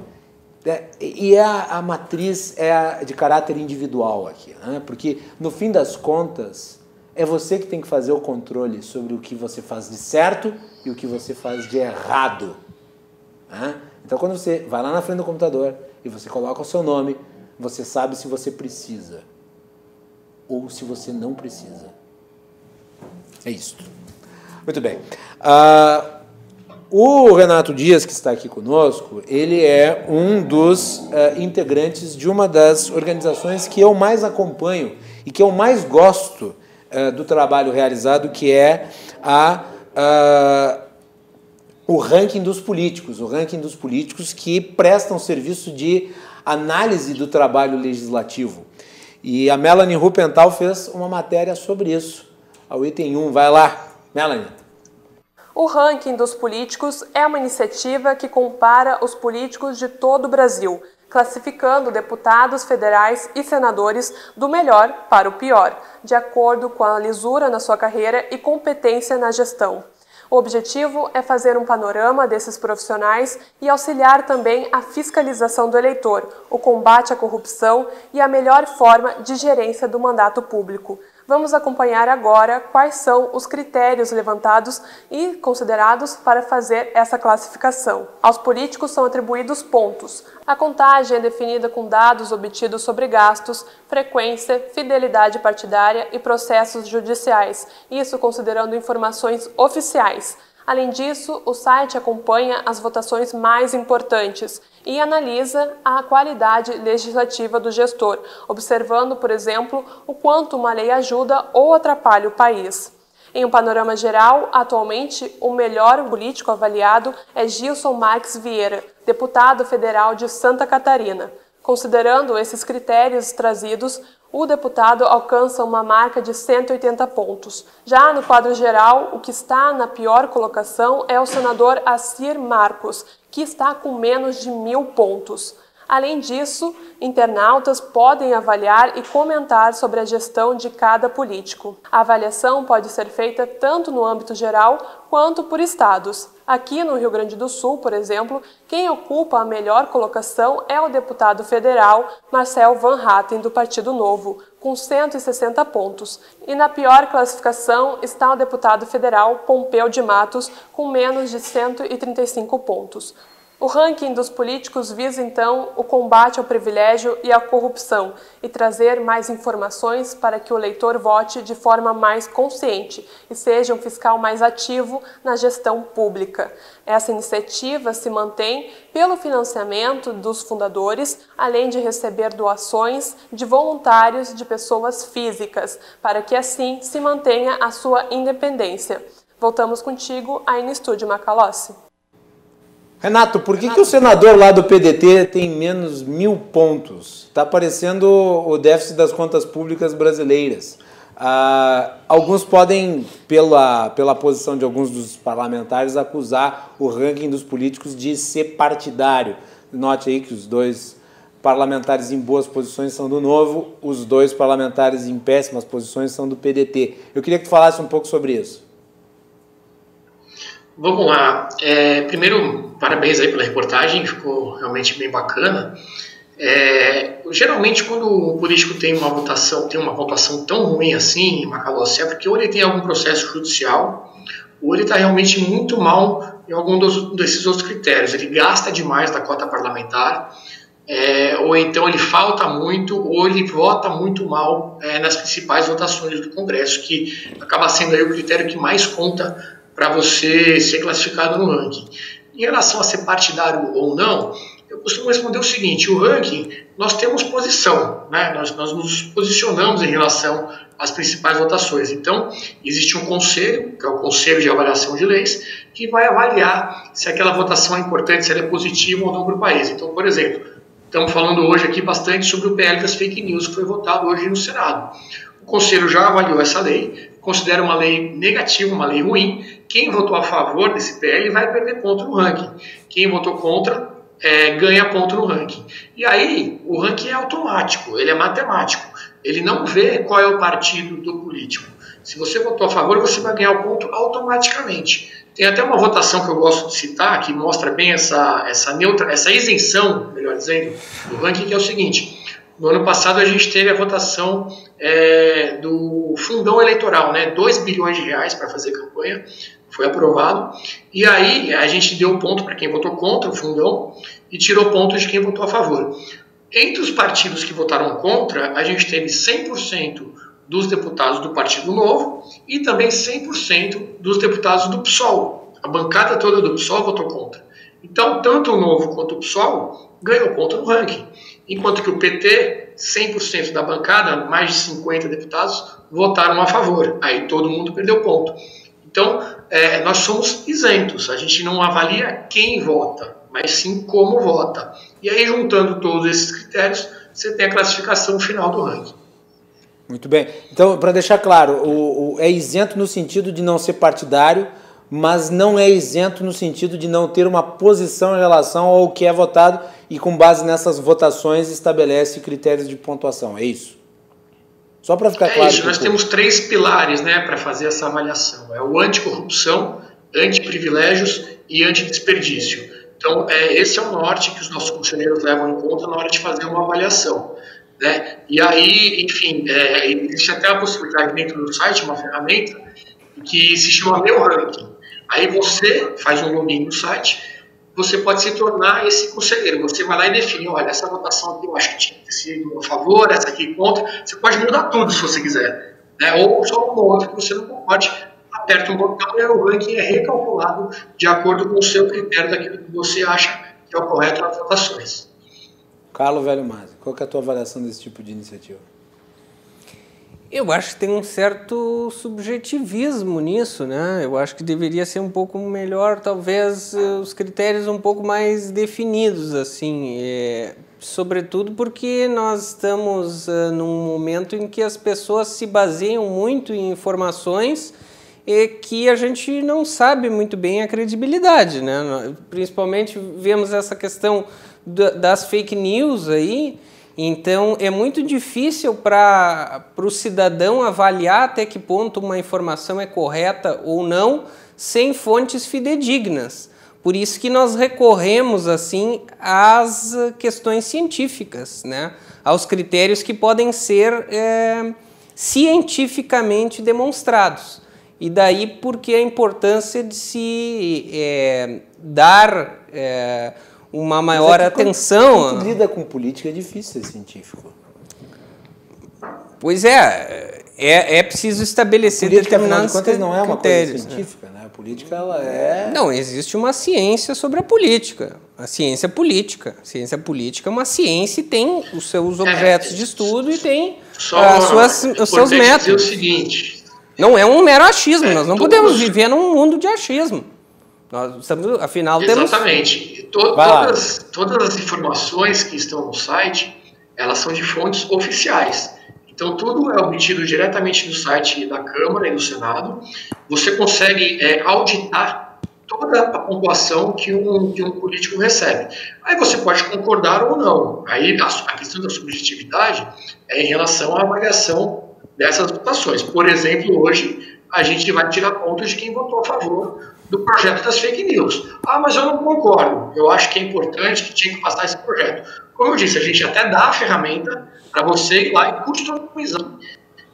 é, e é a, a, matriz é a, de caráter individual aqui, né? porque no fim das contas é você que tem que fazer o controle sobre o que você faz de certo e o que você faz de errado. Né? Então, quando você vai lá na frente do computador e você coloca o seu nome, você sabe se você precisa ou se você não precisa. É isso. Muito bem. Uh, o Renato Dias, que está aqui conosco, ele é um dos uh, integrantes de uma das organizações que eu mais acompanho e que eu mais gosto uh, do trabalho realizado, que é a o ranking dos políticos, o ranking dos políticos que prestam serviço de análise do trabalho legislativo. E a Melanie Rupental fez uma matéria sobre isso. Ao item 1, vai lá, Melanie. O ranking dos políticos é uma iniciativa que compara os políticos de todo o Brasil, classificando deputados federais e senadores do melhor para o pior, de acordo com a lisura na sua carreira e competência na gestão. O objetivo é fazer um panorama desses profissionais e auxiliar também a fiscalização do eleitor, o combate à corrupção e a melhor forma de gerência do mandato público. Vamos acompanhar agora quais são os critérios levantados e considerados para fazer essa classificação. Aos políticos são atribuídos pontos. A contagem é definida com dados obtidos sobre gastos, frequência, fidelidade partidária e processos judiciais, isso considerando informações oficiais. Além disso, o site acompanha as votações mais importantes e analisa a qualidade legislativa do gestor, observando, por exemplo, o quanto uma lei ajuda ou atrapalha o país. Em um panorama geral, atualmente, o melhor político avaliado é Gilson Marques Vieira, deputado federal de Santa Catarina. Considerando esses critérios trazidos, o deputado alcança uma marca de 180 pontos. Já no quadro geral, o que está na pior colocação é o senador Assir Marcos, que está com menos de mil pontos. Além disso, internautas podem avaliar e comentar sobre a gestão de cada político. A avaliação pode ser feita tanto no âmbito geral quanto por estados. Aqui no Rio Grande do Sul, por exemplo, quem ocupa a melhor colocação é o deputado federal Marcel Van Hatten, do Partido Novo, com 160 pontos. E na pior classificação está o deputado federal Pompeu de Matos, com menos de 135 pontos. O ranking dos políticos visa então o combate ao privilégio e à corrupção e trazer mais informações para que o eleitor vote de forma mais consciente e seja um fiscal mais ativo na gestão pública. Essa iniciativa se mantém pelo financiamento dos fundadores, além de receber doações de voluntários de pessoas físicas, para que assim se mantenha a sua independência. Voltamos contigo aí no estúdio Macalossi. Renato, por que, que o senador lá do PDT tem menos mil pontos? Está aparecendo o déficit das contas públicas brasileiras. Ah, alguns podem, pela, pela posição de alguns dos parlamentares, acusar o ranking dos políticos de ser partidário. Note aí que os dois parlamentares em boas posições são do Novo, os dois parlamentares em péssimas posições são do PDT. Eu queria que tu falasse um pouco sobre isso. Vamos lá. É, primeiro, parabéns aí pela reportagem, ficou realmente bem bacana. É, geralmente, quando o político tem uma votação, tem uma votação tão ruim assim, Macalossi, é porque ou ele tem algum processo judicial, ou ele está realmente muito mal em algum dos, desses outros critérios. Ele gasta demais da cota parlamentar, é, ou então ele falta muito, ou ele vota muito mal é, nas principais votações do Congresso, que acaba sendo aí o critério que mais conta para você ser classificado no ranking. Em relação a ser partidário ou não, eu costumo responder o seguinte: o ranking, nós temos posição, né? nós, nós nos posicionamos em relação às principais votações. Então, existe um conselho, que é o Conselho de Avaliação de Leis, que vai avaliar se aquela votação é importante, se ela é positiva ou não para o país. Então, por exemplo, estamos falando hoje aqui bastante sobre o PL das fake news, que foi votado hoje no Senado. O Conselho já avaliou essa lei, considera uma lei negativa, uma lei ruim. Quem votou a favor desse PL vai perder ponto no ranking. Quem votou contra é, ganha ponto no ranking. E aí, o ranking é automático, ele é matemático. Ele não vê qual é o partido do político. Se você votou a favor, você vai ganhar o ponto automaticamente. Tem até uma votação que eu gosto de citar, que mostra bem essa, essa, neutra, essa isenção, melhor dizendo, do ranking, que é o seguinte. No ano passado a gente teve a votação é, do fundão eleitoral, né? 2 bilhões de reais para fazer campanha, foi aprovado. E aí a gente deu ponto para quem votou contra o fundão e tirou pontos de quem votou a favor. Entre os partidos que votaram contra, a gente teve 100% dos deputados do Partido Novo e também 100% dos deputados do PSOL. A bancada toda do PSOL votou contra. Então, tanto o Novo quanto o PSOL ganhou ponto no ranking. Enquanto que o PT, 100% da bancada, mais de 50 deputados, votaram a favor. Aí todo mundo perdeu ponto. Então, é, nós somos isentos. A gente não avalia quem vota, mas sim como vota. E aí, juntando todos esses critérios, você tem a classificação final do ranking. Muito bem. Então, para deixar claro, o, o, é isento no sentido de não ser partidário, mas não é isento no sentido de não ter uma posição em relação ao que é votado e com base nessas votações estabelece critérios de pontuação. É isso? Só para ficar é claro. Isso, nós temos três pilares né, para fazer essa avaliação. É o anticorrupção, antiprivilégios e antidesperdício. Então, é, esse é o norte que os nossos conselheiros levam em conta na hora de fazer uma avaliação. Né? E aí, enfim, é, existe até a possibilidade dentro do site, uma ferramenta, que se chama Meu Ranking. Aí você faz um login no site você pode se tornar esse conselheiro. Você vai lá e define, olha, essa votação aqui eu acho que tinha que sido a favor, essa aqui contra. Você pode mudar tudo se você quiser. Né? Ou só uma outra que você não concorde, aperta um botão e o ranking é recalculado de acordo com o seu critério daquilo que você acha que é o correto nas votações. Carlos Velho Masi, qual é a tua avaliação desse tipo de iniciativa? Eu acho que tem um certo subjetivismo nisso, né? Eu acho que deveria ser um pouco melhor, talvez, eh, os critérios um pouco mais definidos, assim. É, sobretudo porque nós estamos uh, num momento em que as pessoas se baseiam muito em informações e que a gente não sabe muito bem a credibilidade, né? Principalmente vemos essa questão das fake news aí, então, é muito difícil para o cidadão avaliar até que ponto uma informação é correta ou não sem fontes fidedignas. Por isso que nós recorremos assim às questões científicas, né? aos critérios que podem ser é, cientificamente demonstrados. E daí porque a importância de se é, dar é, uma maior é atenção. Quando, quando lida com política é difícil ser científico. Pois é, é, é preciso estabelecer política, determinados de contas, não é uma critérios. coisa científica, né? A política ela é. Não, existe uma ciência sobre a política. A ciência política. A ciência política é uma ciência e tem os seus objetos é, de estudo e tem as suas, os seus métodos. Dizer o seguinte. Não é um mero achismo, é, nós não todos... podemos viver num mundo de achismo. Nós estamos, afinal, Exatamente. temos... To, todas, todas as informações que estão no site, elas são de fontes oficiais. Então, tudo é obtido diretamente do site da Câmara e do Senado. Você consegue é, auditar toda a pontuação que um, que um político recebe. Aí você pode concordar ou não. Aí a, a questão da subjetividade é em relação à avaliação dessas votações. Por exemplo, hoje a gente vai tirar conta de quem votou a favor do projeto das fake news. Ah, mas eu não concordo. Eu acho que é importante que tinha que passar esse projeto. Como eu disse, a gente até dá a ferramenta para você ir lá e customizar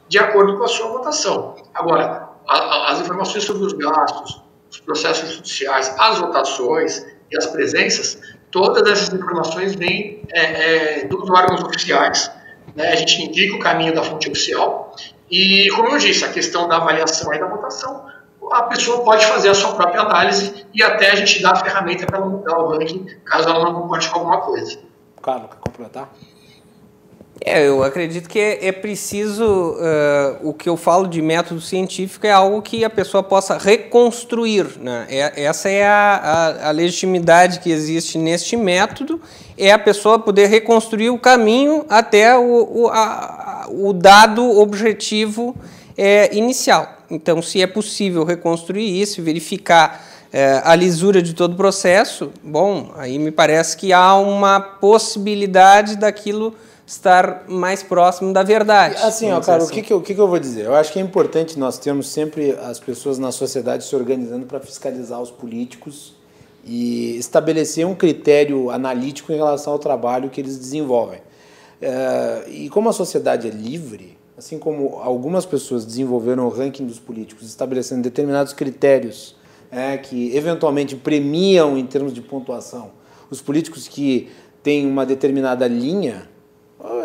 de acordo com a sua votação. Agora, a, a, as informações sobre os gastos, os processos judiciais, as votações e as presenças, todas essas informações vêm é, é, dos órgãos oficiais. Né? A gente indica o caminho da fonte oficial. E, como eu disse, a questão da avaliação e da votação, a pessoa pode fazer a sua própria análise e até a gente dá a ferramenta para ela mudar o ranking, caso ela não concorde com alguma coisa. Carlos, quer complementar? É, eu acredito que é, é preciso. Uh, o que eu falo de método científico é algo que a pessoa possa reconstruir. Né? É, essa é a, a, a, legitimidade que existe neste método: é a pessoa poder reconstruir o caminho até o, o, a, o dado objetivo é, inicial. Então, se é possível reconstruir isso, verificar é, a lisura de todo o processo, bom, aí me parece que há uma possibilidade daquilo estar mais próximo da verdade. Assim, ó, cara, assim. o, que, que, eu, o que, que eu vou dizer? Eu acho que é importante nós termos sempre as pessoas na sociedade se organizando para fiscalizar os políticos e estabelecer um critério analítico em relação ao trabalho que eles desenvolvem. É, e como a sociedade é livre, assim como algumas pessoas desenvolveram o ranking dos políticos, estabelecendo determinados critérios é, que eventualmente premiam em termos de pontuação os políticos que têm uma determinada linha,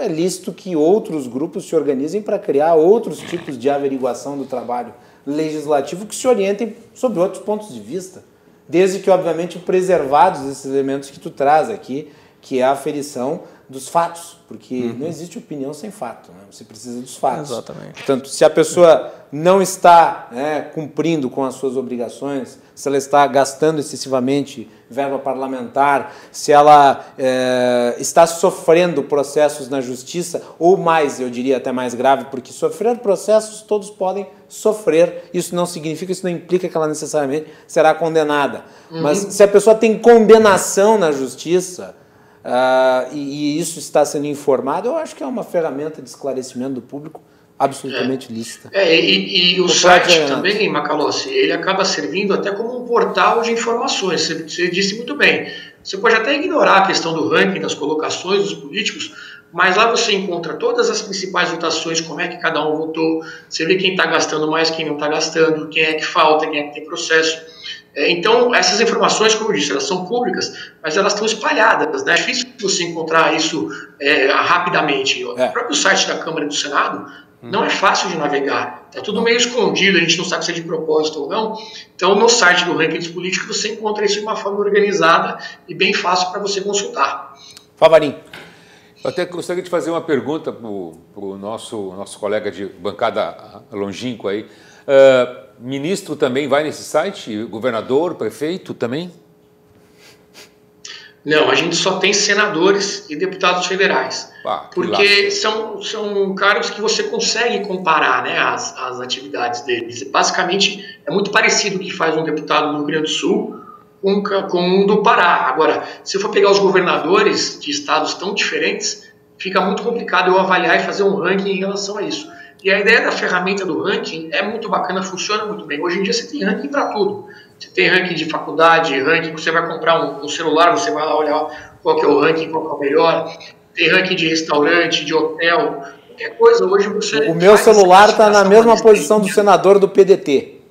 é lícito que outros grupos se organizem para criar outros tipos de averiguação do trabalho legislativo que se orientem sobre outros pontos de vista, desde que, obviamente, preservados esses elementos que tu traz aqui, que é a aferição dos fatos, porque uhum. não existe opinião sem fato, né? você precisa dos fatos. Exatamente. Portanto, se a pessoa não está né, cumprindo com as suas obrigações, se ela está gastando excessivamente verba parlamentar, se ela é, está sofrendo processos na justiça, ou mais, eu diria até mais grave, porque sofrer processos todos podem sofrer, isso não significa, isso não implica que ela necessariamente será condenada. Uhum. Mas se a pessoa tem condenação na justiça, uh, e, e, isso está sendo informado, eu acho que é uma ferramenta de esclarecimento do público absolutamente é. lícita. É, e, e o, o site é, também, Macalossi, ele acaba servindo até como um portal de informações, você, você disse muito bem. Você pode até ignorar a questão do ranking, das colocações dos políticos, mas lá você encontra todas as principais votações, como é que cada um votou, você vê quem está gastando mais, quem não está gastando, quem é que falta, quem é que tem processo. É, então, essas informações, como eu disse, elas são públicas, mas elas estão espalhadas. Né? É difícil você encontrar isso é, rapidamente. É. O próprio site da Câmara e do Senado não é fácil de navegar. Está tudo meio escondido, a gente não sabe se é de propósito ou não. Então, no site do Ranking dos Políticos, você encontra isso de uma forma organizada e bem fácil para você consultar. Favarim. Eu até gostaria de fazer uma pergunta para o nosso, nosso colega de bancada longínquo aí. Uh, ministro também vai nesse site? Governador, prefeito também? Não, a gente só tem senadores e deputados federais. Ah, porque são, são cargos que você consegue comparar né, as, as atividades deles. Basicamente, é muito parecido o que faz um deputado no Rio Grande do Sul com, com um do Pará. Agora, se eu for pegar os governadores de estados tão diferentes, fica muito complicado eu avaliar e fazer um ranking em relação a isso. E a ideia da ferramenta do ranking é muito bacana, funciona muito bem. Hoje em dia você tem ranking para tudo. Você tem ranking de faculdade, ranking você vai comprar um, um, celular, você vai lá olhar qual é o ranking, qual é o melhor. Tem ranking de restaurante, de hotel, qualquer coisa. Hoje você. O meu celular está na mesma posição do senador do PDT.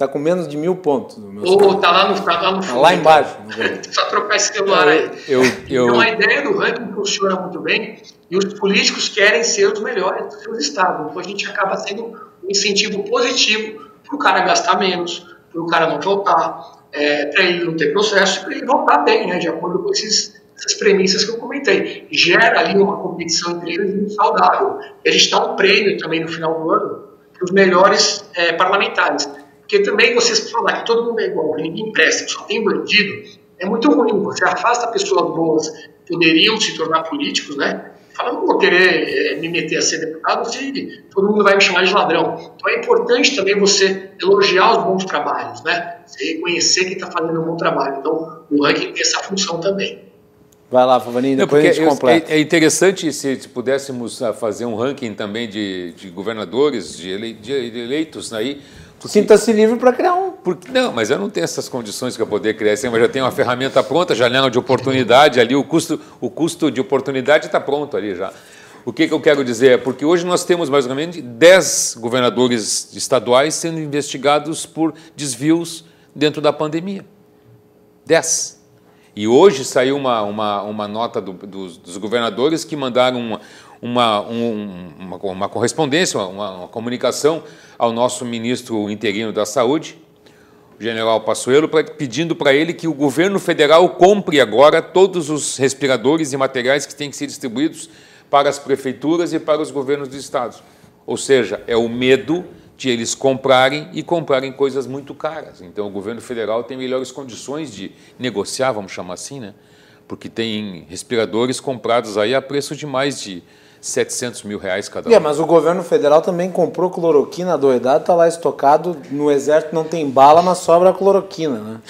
Tá com menos de mil pontos. Ou tá lá no, tá lá no fundo. Tá lá embaixo. Só trocar esse celular aí. Eu, eu... Então a ideia do ranking funciona muito bem e os políticos querem ser os melhores dos seus estados. Então a gente acaba sendo um incentivo positivo para o cara gastar menos, para o cara não votar, é, para ele não ter processo, para ele votar bem, né, de acordo com esses, essas premissas que eu comentei. Gera ali uma competição entre eles muito saudável. E a gente dá um prêmio também no final do ano para os melhores é, parlamentares. Porque também vocês falar que todo mundo é igual, que ninguém presta, que só tem bandido, é muito ruim. Você afasta pessoas boas que poderiam se tornar políticos, né? Fala, não vou querer é, me meter a ser deputado se todo mundo vai me chamar de ladrão. Então é importante também você elogiar os bons trabalhos, né? Você reconhecer que está fazendo um bom trabalho. Então o ranking tem essa função também. Vai lá, Favaninho, depois não, a gente completa. É, é, interessante se pudéssemos ah, fazer um ranking também de, de governadores, de, ele, de eleitos aí, Sinta-se livre para criar um. Porque, não, mas eu não tenho essas condições para poder criar assim, mas já tenho uma ferramenta pronta, janela de oportunidade ali, o custo, o custo de oportunidade está pronto ali já. O que, que eu quero dizer? é Porque hoje nós temos mais ou menos 10 governadores estaduais sendo investigados por desvios dentro da pandemia. 10. E hoje saiu uma, uma, uma nota do, dos, dos governadores que mandaram uma, uma, um, uma, uma correspondência, uma, uma, comunicação ao nosso ministro interino da Saúde, o general Passuelo, pedindo para ele que o governo federal compre agora todos os respiradores e materiais que têm que ser distribuídos para as prefeituras e para os governos dos estados. Ou seja, é o medo de eles comprarem e comprarem coisas muito caras. Então, o governo federal tem melhores condições de negociar, vamos chamar assim, né? porque tem respiradores comprados aí a preço de mais de 700 mil reais cada um. É, mas o governo federal também comprou cloroquina doidado, está lá estocado. No exército não tem bala, mas sobra a cloroquina, né?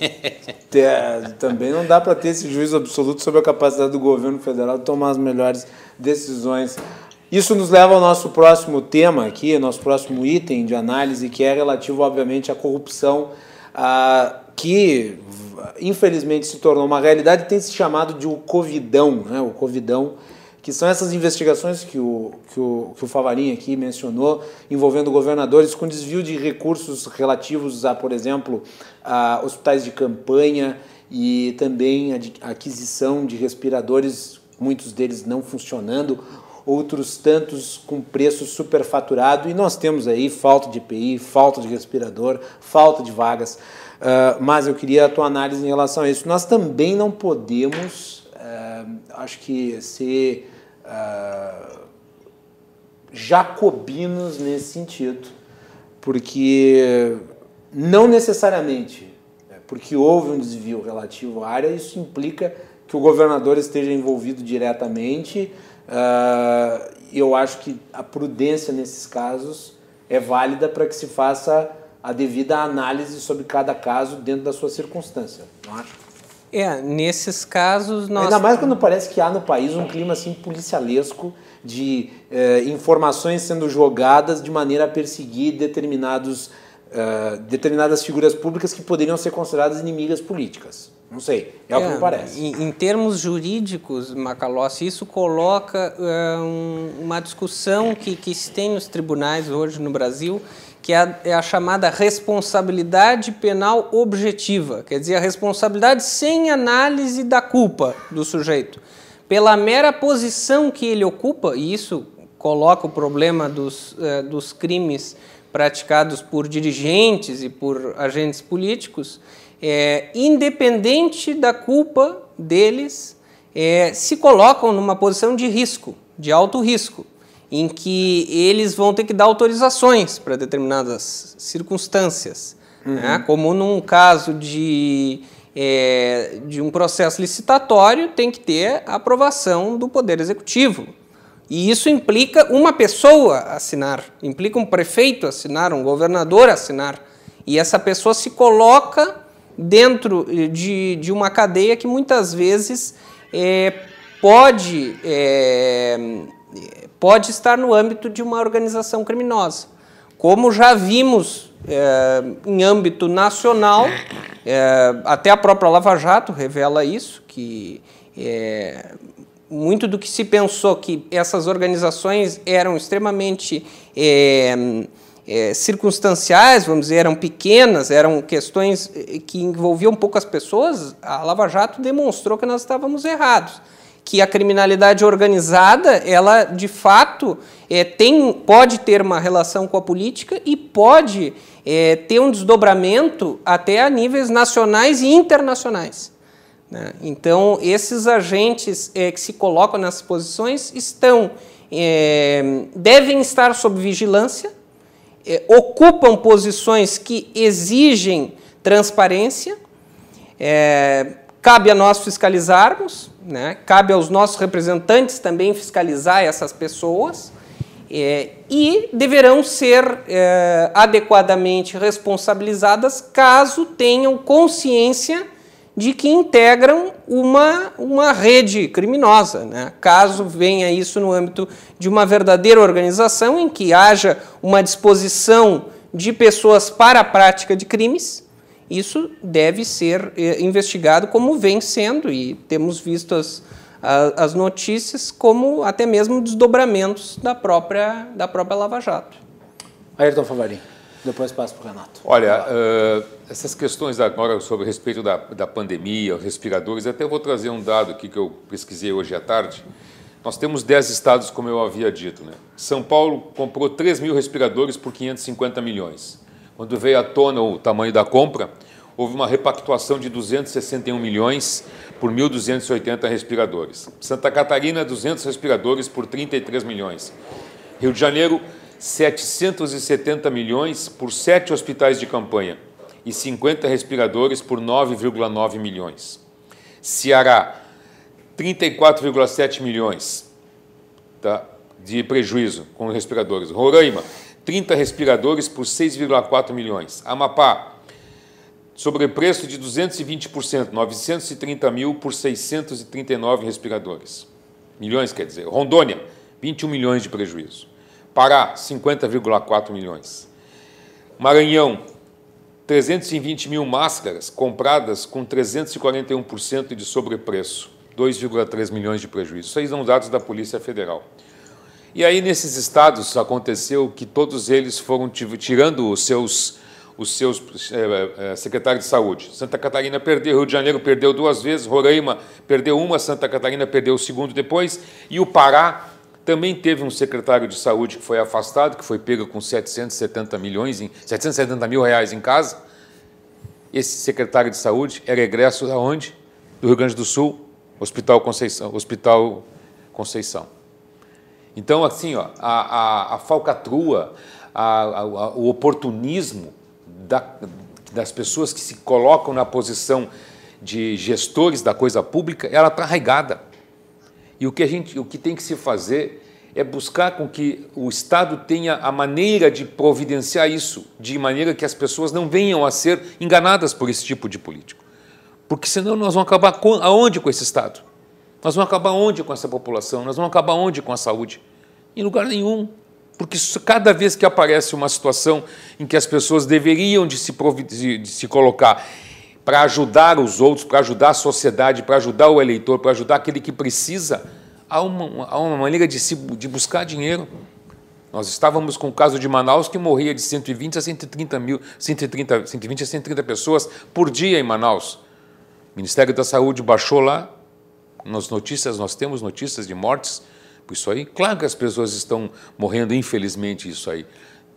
é, também não dá para ter esse juízo absoluto sobre a capacidade do governo federal de tomar as melhores decisões. Isso nos leva ao nosso próximo tema aqui, nosso próximo item de análise, que é relativo, obviamente, à corrupção, ah, que infelizmente se tornou uma realidade e tem se chamado de o Covidão, né? o Covidão que são essas investigações que o, que o, que o Favarinha aqui mencionou, envolvendo governadores com desvio de recursos relativos a, por exemplo, a hospitais de campanha e também a aquisição de respiradores, muitos deles não funcionando, outros tantos com preço superfaturado, e nós temos aí falta de EPI, falta de respirador, falta de vagas. Uh, mas eu queria a tua análise em relação a isso. Nós também não podemos, uh, acho que, ser uh, jacobinos nesse sentido, porque não necessariamente né, porque houve um desvio relativo à área, isso implica que o governador esteja envolvido diretamente. Uh, eu acho que a prudência nesses casos é válida para que se faça a devida análise sobre cada caso dentro da sua circunstância, não acho? É, nesses casos nós... Ainda mais quando parece que há no país um clima assim policialesco de eh, informações sendo jogadas de maneira a perseguir determinados, uh, determinadas figuras públicas que poderiam ser consideradas inimigas políticas. Não sei, é, é o que me é, parece. Em, em termos jurídicos, Macalossi, isso coloca uh, um, uma discussão que, que se tem nos tribunais hoje no Brasil, que é a, é a, chamada responsabilidade penal objetiva, quer dizer, a responsabilidade sem análise da culpa do sujeito. Pela mera posição que ele ocupa, e isso coloca o problema dos, eh, dos crimes praticados por dirigentes e por agentes políticos, é, independente da culpa deles, é, se colocam numa posição de risco, de alto risco em que eles vão ter que dar autorizações para determinadas circunstâncias, uhum. né? como num caso de, é, de um processo licitatório, tem que ter a aprovação do Poder Executivo. E isso implica uma pessoa assinar, implica um prefeito assinar, um governador assinar. E essa pessoa se coloca dentro de, de uma cadeia que muitas vezes é, pode é, pode estar no âmbito de uma organização criminosa. Como já vimos é, em âmbito nacional, é, até a própria Lava Jato revela isso, que é, muito do que se pensou que essas organizações eram extremamente é, circunstanciais, vamos dizer, eram pequenas, eram questões eh, que envolviam poucas pessoas, a Lava Jato demonstrou que nós estávamos errados. Que a criminalidade organizada, ela de fato é, tem, pode ter uma relação com a política e pode é, ter um desdobramento até a níveis nacionais e internacionais. Né? Então, esses agentes é, que se colocam nessas posições estão, devem estar sob vigilância é, ocupam posições que exigem transparência. É, cabe a nós fiscalizarmos, né? cabe aos nossos representantes também fiscalizar essas pessoas é, e deverão ser é, adequadamente responsabilizadas caso tenham consciência de que integram uma, uma rede criminosa. Né? Caso venha isso no âmbito de uma verdadeira organização em que haja uma disposição de pessoas para a prática de crimes, isso deve ser eh, investigado como vem sendo, e temos visto as, as notícias como até mesmo desdobramentos da própria, da própria Lava Jato. Ayrton Favarin. Depois passo para o Renato. Olha, uh, essas questões agora sobre respeito da, da pandemia, respiradores, até vou trazer um dado aqui que eu pesquisei hoje à tarde. Nós temos 10 estados, como eu havia dito. Né? São Paulo comprou 3 mil respiradores por 550 milhões. Quando veio à tona o tamanho da compra, houve uma repactuação de 261 milhões por 1.280 respiradores. Santa Catarina, 200 respiradores por 33 milhões. Rio de Janeiro, 770 milhões por sete hospitais de campanha e 50 respiradores por 9,9 milhões. Ceará, 34,7 milhões tá, de prejuízo com respiradores. Roraima, 30 respiradores por 6,4 milhões. Amapá, sobrepreço de 220%, 930 mil por 639 respiradores. Milhões, quer dizer. Rondônia, 21 milhões de prejuízo. Pará, 50,4 milhões. Maranhão, 320 mil máscaras compradas com 341% de sobrepreço, 2,3 milhões de prejuízo. Isso aí são dados da Polícia Federal. E aí, nesses estados, aconteceu que todos eles foram tirando os seus, os seus é, é, secretários de saúde. Santa Catarina perdeu, Rio de Janeiro perdeu duas vezes, Roraima perdeu uma, Santa Catarina perdeu o segundo depois, e o Pará também teve um secretário de saúde que foi afastado, que foi pego com 770 milhões, em, 770 mil reais em casa. Esse secretário de saúde era egresso da onde? Do Rio Grande do Sul, Hospital Conceição. Hospital Conceição. Então, assim, ó, a, a, a falcatrua, a, o oportunismo da, das pessoas que se colocam na posição de gestores da coisa pública, ela está arraigada. E o que, a gente, o que tem que se fazer é buscar com que o Estado tenha a maneira de providenciar isso, de maneira que as pessoas não venham a ser enganadas por esse tipo de político. Porque senão nós vamos acabar com, aonde com esse Estado? Nós vamos acabar onde com essa população? Nós vamos acabar onde com a saúde? Em lugar nenhum. Porque cada vez que aparece uma situação em que as pessoas deveriam de se, de, se colocar para ajudar os outros, para ajudar a sociedade, para ajudar o eleitor, para ajudar aquele que precisa, há uma, há uma maneira de, se, de buscar dinheiro. Nós estávamos com o caso de Manaus que morria de 120 a 130 mil, 130, 120 a 130 pessoas por dia em Manaus. O Ministério da Saúde baixou lá. Nas notícias, nós temos notícias de mortes por isso aí. Claro que as pessoas estão morrendo, infelizmente, isso aí.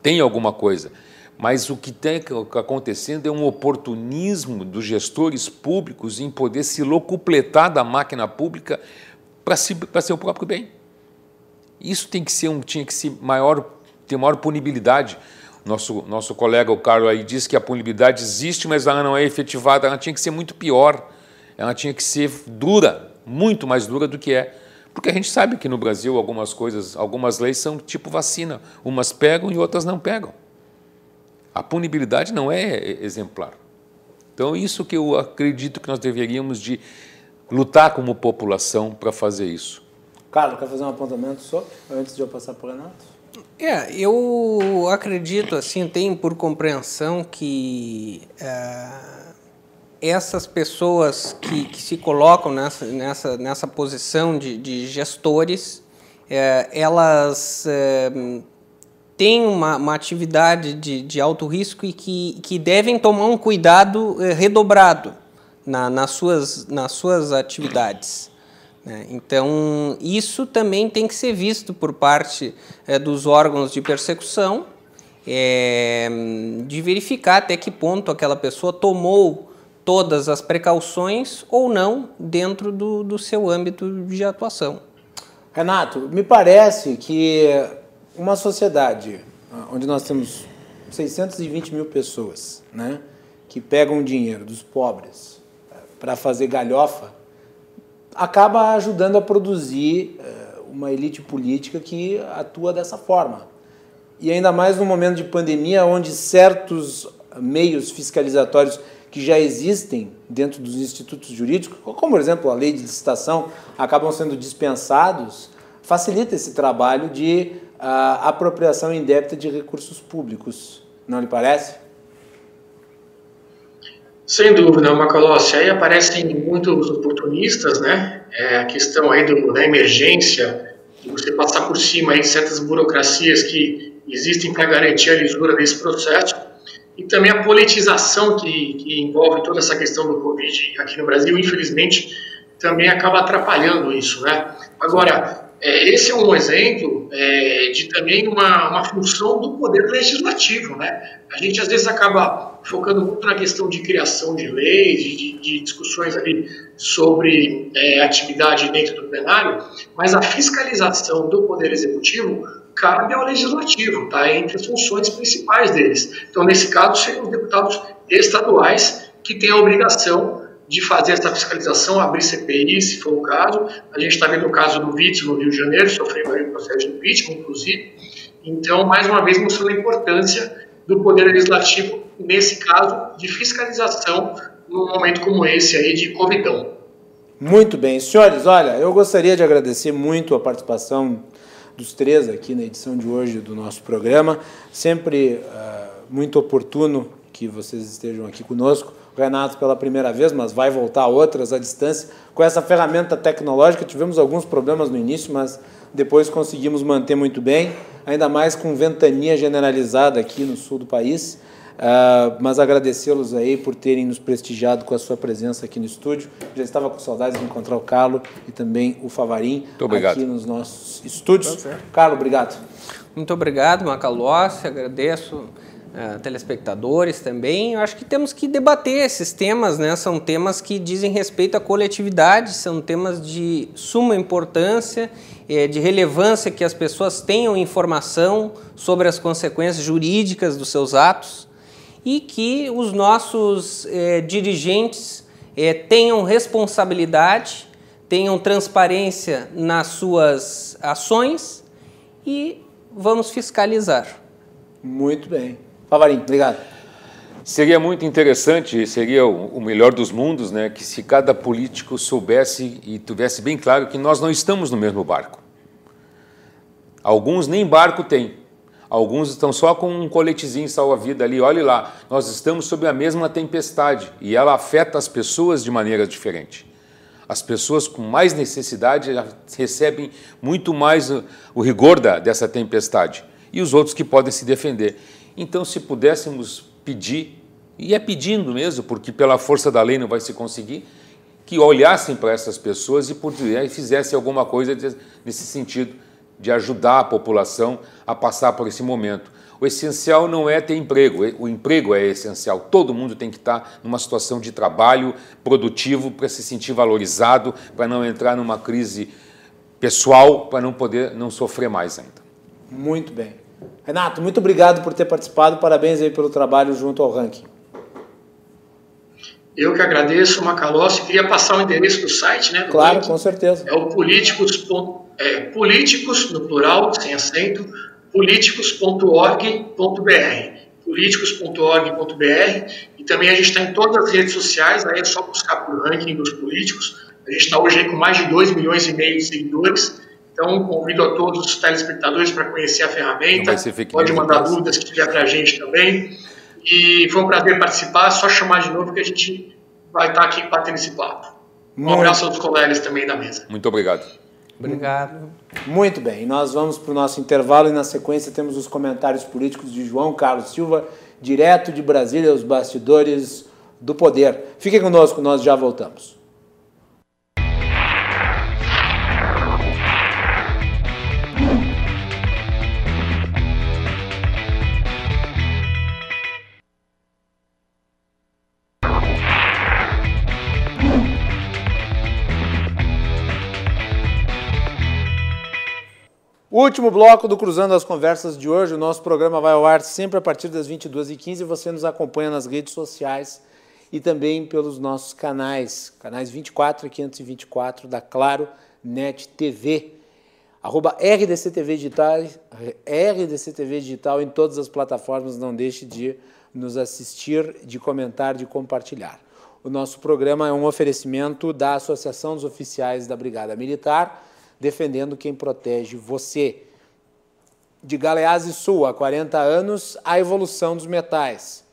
Tem alguma coisa. Mas o que tem acontecendo é um oportunismo dos gestores públicos em poder se locupletar da máquina pública para si, seu próprio bem. Isso tem que ser um, tinha que ser maior, ter maior punibilidade. Nosso, nosso colega, o Carlos, aí diz que a punibilidade existe, mas ela não é efetivada, ela tinha que ser muito pior, ela tinha que ser dura, muito mais dura do que é. Porque a gente sabe que no Brasil algumas coisas, algumas leis são tipo vacina, umas pegam e outras não pegam. A punibilidade não é exemplar. Então, isso que eu acredito que nós deveríamos de lutar como população para fazer isso. Carlos, quer fazer um apontamento só, antes de eu passar para o Renato? É, eu acredito, assim, tenho por compreensão que é, essas pessoas que, que, se colocam nessa, nessa, nessa posição de, de gestores, é, elas é, têm uma, uma atividade de, de alto risco e que, que devem tomar um cuidado eh, redobrado na, nas, suas, nas suas atividades. Né? Então, isso também tem que ser visto por parte eh, dos órgãos de persecução, é, de verificar até que ponto aquela pessoa tomou todas as precauções ou não dentro do, do seu âmbito de atuação. Renato, me parece que uma sociedade ah, onde nós temos 620 mil pessoas né, que pegam dinheiro dos pobres eh, para fazer galhofa, acaba ajudando a produzir eh, uma elite política que atua dessa forma. E ainda mais no momento de pandemia, onde certos meios fiscalizatórios que já existem dentro dos institutos jurídicos, como por exemplo a lei de licitação, acabam sendo dispensados, facilita esse trabalho de a apropriação indébita de recursos públicos, não lhe parece? Sem dúvida, Macalossi. Aí aparecem muitos oportunistas, né? É a questão aí do, da emergência, de você passar por cima aí de certas burocracias que existem para garantir a lisura desse processo, e também a politização que, que envolve toda essa questão do Covid aqui no Brasil, infelizmente, também acaba atrapalhando isso, né? Agora, é, esse é um exemplo é, de também uma, uma função do poder legislativo. Né? A gente às vezes acaba focando muito na questão de criação de leis, de, de discussões ali sobre é, atividade dentro do plenário, mas a fiscalização do poder executivo cabe ao legislativo, está entre as funções principais deles. Então, nesse caso, seriam os deputados estaduais que têm a obrigação de fazer essa fiscalização, abrir CPI, se for o caso. A gente está vendo o caso do Vítor no Rio de Janeiro, sofrendo um processo de impeachment, inclusive. Então, mais uma vez, mostrando a importância do Poder Legislativo, nesse caso, de fiscalização, num momento como esse aí de Covidão. Muito bem. Senhores, olha, eu gostaria de agradecer muito a participação dos três aqui na edição de hoje do nosso programa. Sempre uh, muito oportuno que vocês estejam aqui conosco. Renato pela primeira vez, mas vai voltar outras à distância. Com essa ferramenta tecnológica, tivemos alguns problemas no início, mas depois conseguimos manter muito bem, ainda mais com ventania generalizada aqui no sul do país. Uh, mas agradecê-los aí por terem nos prestigiado com a sua presença aqui no estúdio. Já estava com saudades de encontrar o Carlos e também o Favarim aqui nos nossos estúdios. Tá Carlos, obrigado. Muito obrigado, Macalossi, agradeço uh, telespectadores também. Eu acho que temos que debater esses temas, né? São temas que dizem respeito à coletividade, são temas de suma importância, eh, de relevância que as pessoas tenham informação sobre as consequências jurídicas dos seus atos e que os nossos eh, dirigentes eh, tenham responsabilidade, tenham transparência nas suas ações e vamos fiscalizar. Muito bem. Favarim, obrigado. Seria muito interessante, seria o melhor dos mundos, né, que se cada político soubesse e tivesse bem claro que nós não estamos no mesmo barco. Alguns nem barco têm. Alguns estão só com um coletezinho salva-vida ali. Olhe lá, nós estamos sob a mesma tempestade e ela afeta as pessoas de maneira diferente. As pessoas com mais necessidade recebem muito mais o rigor da, dessa tempestade e os outros que podem se defender. Então, se pudéssemos pedir, e é pedindo mesmo, porque pela força da lei não vai se conseguir, que olhassem para essas pessoas e, e fizessem alguma coisa nesse sentido, de ajudar a população a passar por esse momento. O essencial não é ter emprego, o emprego é essencial. Todo mundo tem que estar numa situação de trabalho produtivo para se sentir valorizado, para não entrar numa crise pessoal, para não poder não sofrer mais ainda. Muito bem. Renato, muito obrigado por ter participado. Parabéns aí pelo trabalho junto ao ranking. Eu que agradeço, Macalossi. Queria passar o endereço do site, né? Do claro, com certeza. É o políticos, é, políticos, no plural, sem acento, políticos.org.br. políticos.org.br. E também a gente está em todas as redes sociais, aí é só buscar por ranking dos políticos. A gente está hoje aí com mais de 2 milhões e meio de seguidores. Então, convido a todos os telespectadores para conhecer a ferramenta. Pode mandar dúvidas que tiver para a gente também. E foi um prazer participar. É só chamar de novo que a gente vai estar aqui batendo esse papo. Um abraço aos colegas também da mesa. Muito obrigado. Obrigado. Muito bem, nós vamos para o nosso intervalo e na sequência temos os comentários políticos de João Carlos Silva, direto de Brasília, os bastidores do poder. Fiquem conosco, nós já voltamos. Último bloco do Cruzando as Conversas de hoje. O nosso programa vai ao ar sempre a partir das 22h15 e você nos acompanha nas redes sociais e também pelos nossos canais, canais 24 e 524 da Claro Net TV. Arroba RDC TV Digital, RDC TV Digital em todas as plataformas. Não deixe de nos assistir, de comentar, de compartilhar. O nosso programa é um oferecimento da Associação dos Oficiais da Brigada Militar defendendo quem protege você. De Galeazzi Sul, há 40 anos, a evolução dos metais.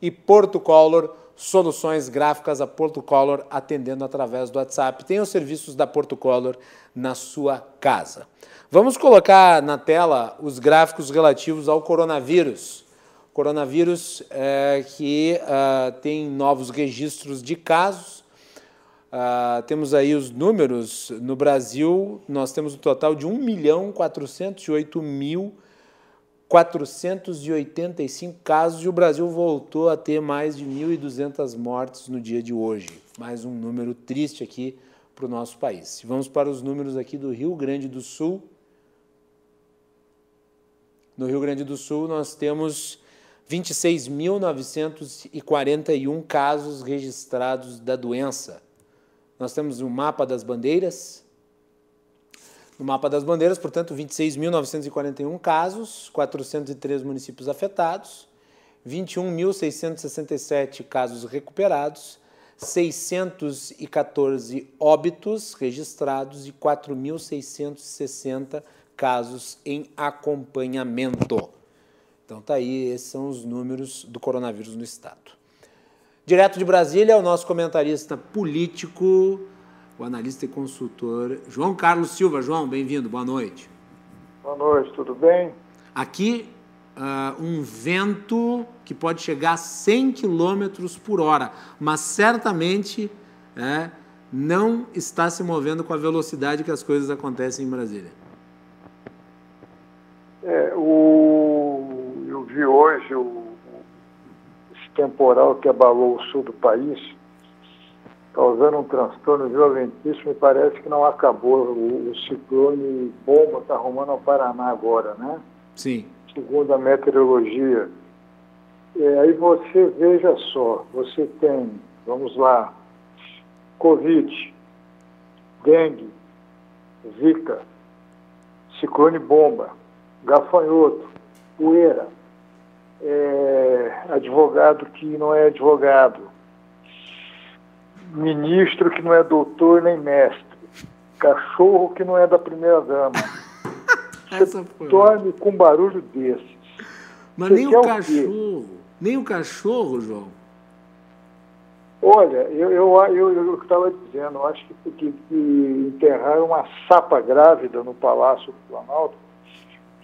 E Porto Color, soluções gráficas a Porto Color, atendendo através do WhatsApp. Tem os serviços da Porto Color na sua casa. Vamos colocar na tela os gráficos relativos ao coronavírus. Coronavírus é, que uh, tem novos registros de casos, Uh, temos aí os números. No Brasil, nós temos um total de 1 milhão 408 mil 485 casos e o Brasil voltou a ter mais de 1.200 mortes no dia de hoje. Mais um número triste aqui para o nosso país. Vamos para os números aqui do Rio Grande do Sul. No Rio Grande do Sul, nós temos 26.941 casos registrados da doença. Nós temos o mapa das bandeiras. No mapa das bandeiras, portanto, 26.941 casos, 403 municípios afetados, 21.667 casos recuperados, 614 óbitos registrados e 4.660 casos em acompanhamento. Então tá aí, esses são os números do coronavírus no estado. Direto de Brasília, o nosso comentarista político, o analista e consultor João Carlos Silva. João, bem-vindo, boa noite. Boa noite, tudo bem? Aqui, uh, um vento que pode chegar a 100 km por hora, mas certamente é, não está se movendo com a velocidade que as coisas acontecem em Brasília. É, o, eu vi hoje o temporal que abalou o sul do país, causando um transtorno violentíssimo e parece que não acabou. O, o ciclone bomba está arrumando ao Paraná agora, né? Sim. Segundo a meteorologia. É, aí você veja só, você tem, vamos lá, Covid, dengue, zika, ciclone bomba, gafanhoto, poeira, é, advogado que não é advogado, ministro que não é doutor nem mestre, cachorro que não é da primeira dama. Você dorme com barulho desses. Mas Você nem o cachorro, nem o cachorro, João. Olha, eu estava eu, eu, eu dizendo, eu acho que, que, que enterraram uma sapa grávida no Palácio do Planalto,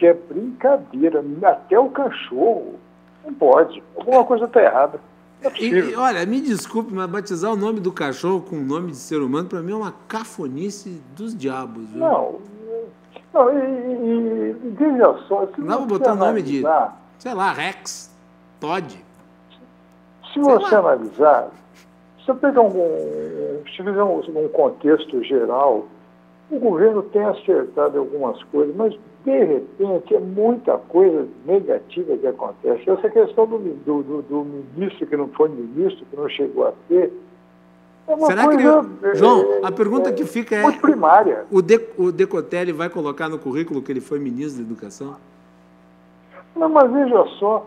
que é brincadeira. Até o cachorro não pode. Alguma coisa está errada. É e, olha, me desculpe, mas batizar o nome do cachorro com o nome de ser humano, para mim é uma cafonice dos diabos. Viu? Não, não, e, e, veja só. Se não, vou botar o nome de, sei lá, Rex, Todd. Se sei você lá. analisar, se eu pegar um, se fizer um, um contexto geral, o governo tem acertado algumas coisas, mas de repente, é muita coisa negativa que acontece. Essa questão do, do, do, do ministro que não foi ministro, que não chegou a ser, é Será coisa, que ele... João, é, a pergunta é, que fica é... Muito primária. O, de, o Decotelli vai colocar no currículo que ele foi ministro da Educação? Não, mas veja só,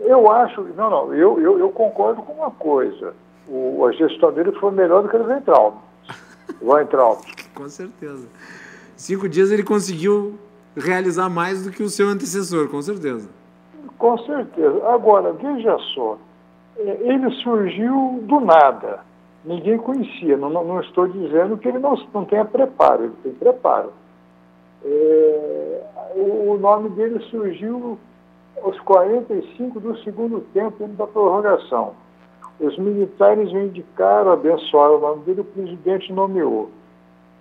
eu acho... Não, não, eu, eu, eu concordo com uma coisa. O, a gestão dele foi melhor do que do Weintraub. Weintraub. com certeza. Cinco dias ele conseguiu realizar mais do que o seu antecessor, com certeza. Com certeza. Agora, veja só, é, ele surgiu do nada, ninguém conhecia. Não, não, estou dizendo que ele não, não tenha preparo, ele tem preparo. É, o nome dele surgiu aos 45 do segundo tempo da prorrogação. Os militares o indicaram, abençoaram o nome dele, o presidente nomeou.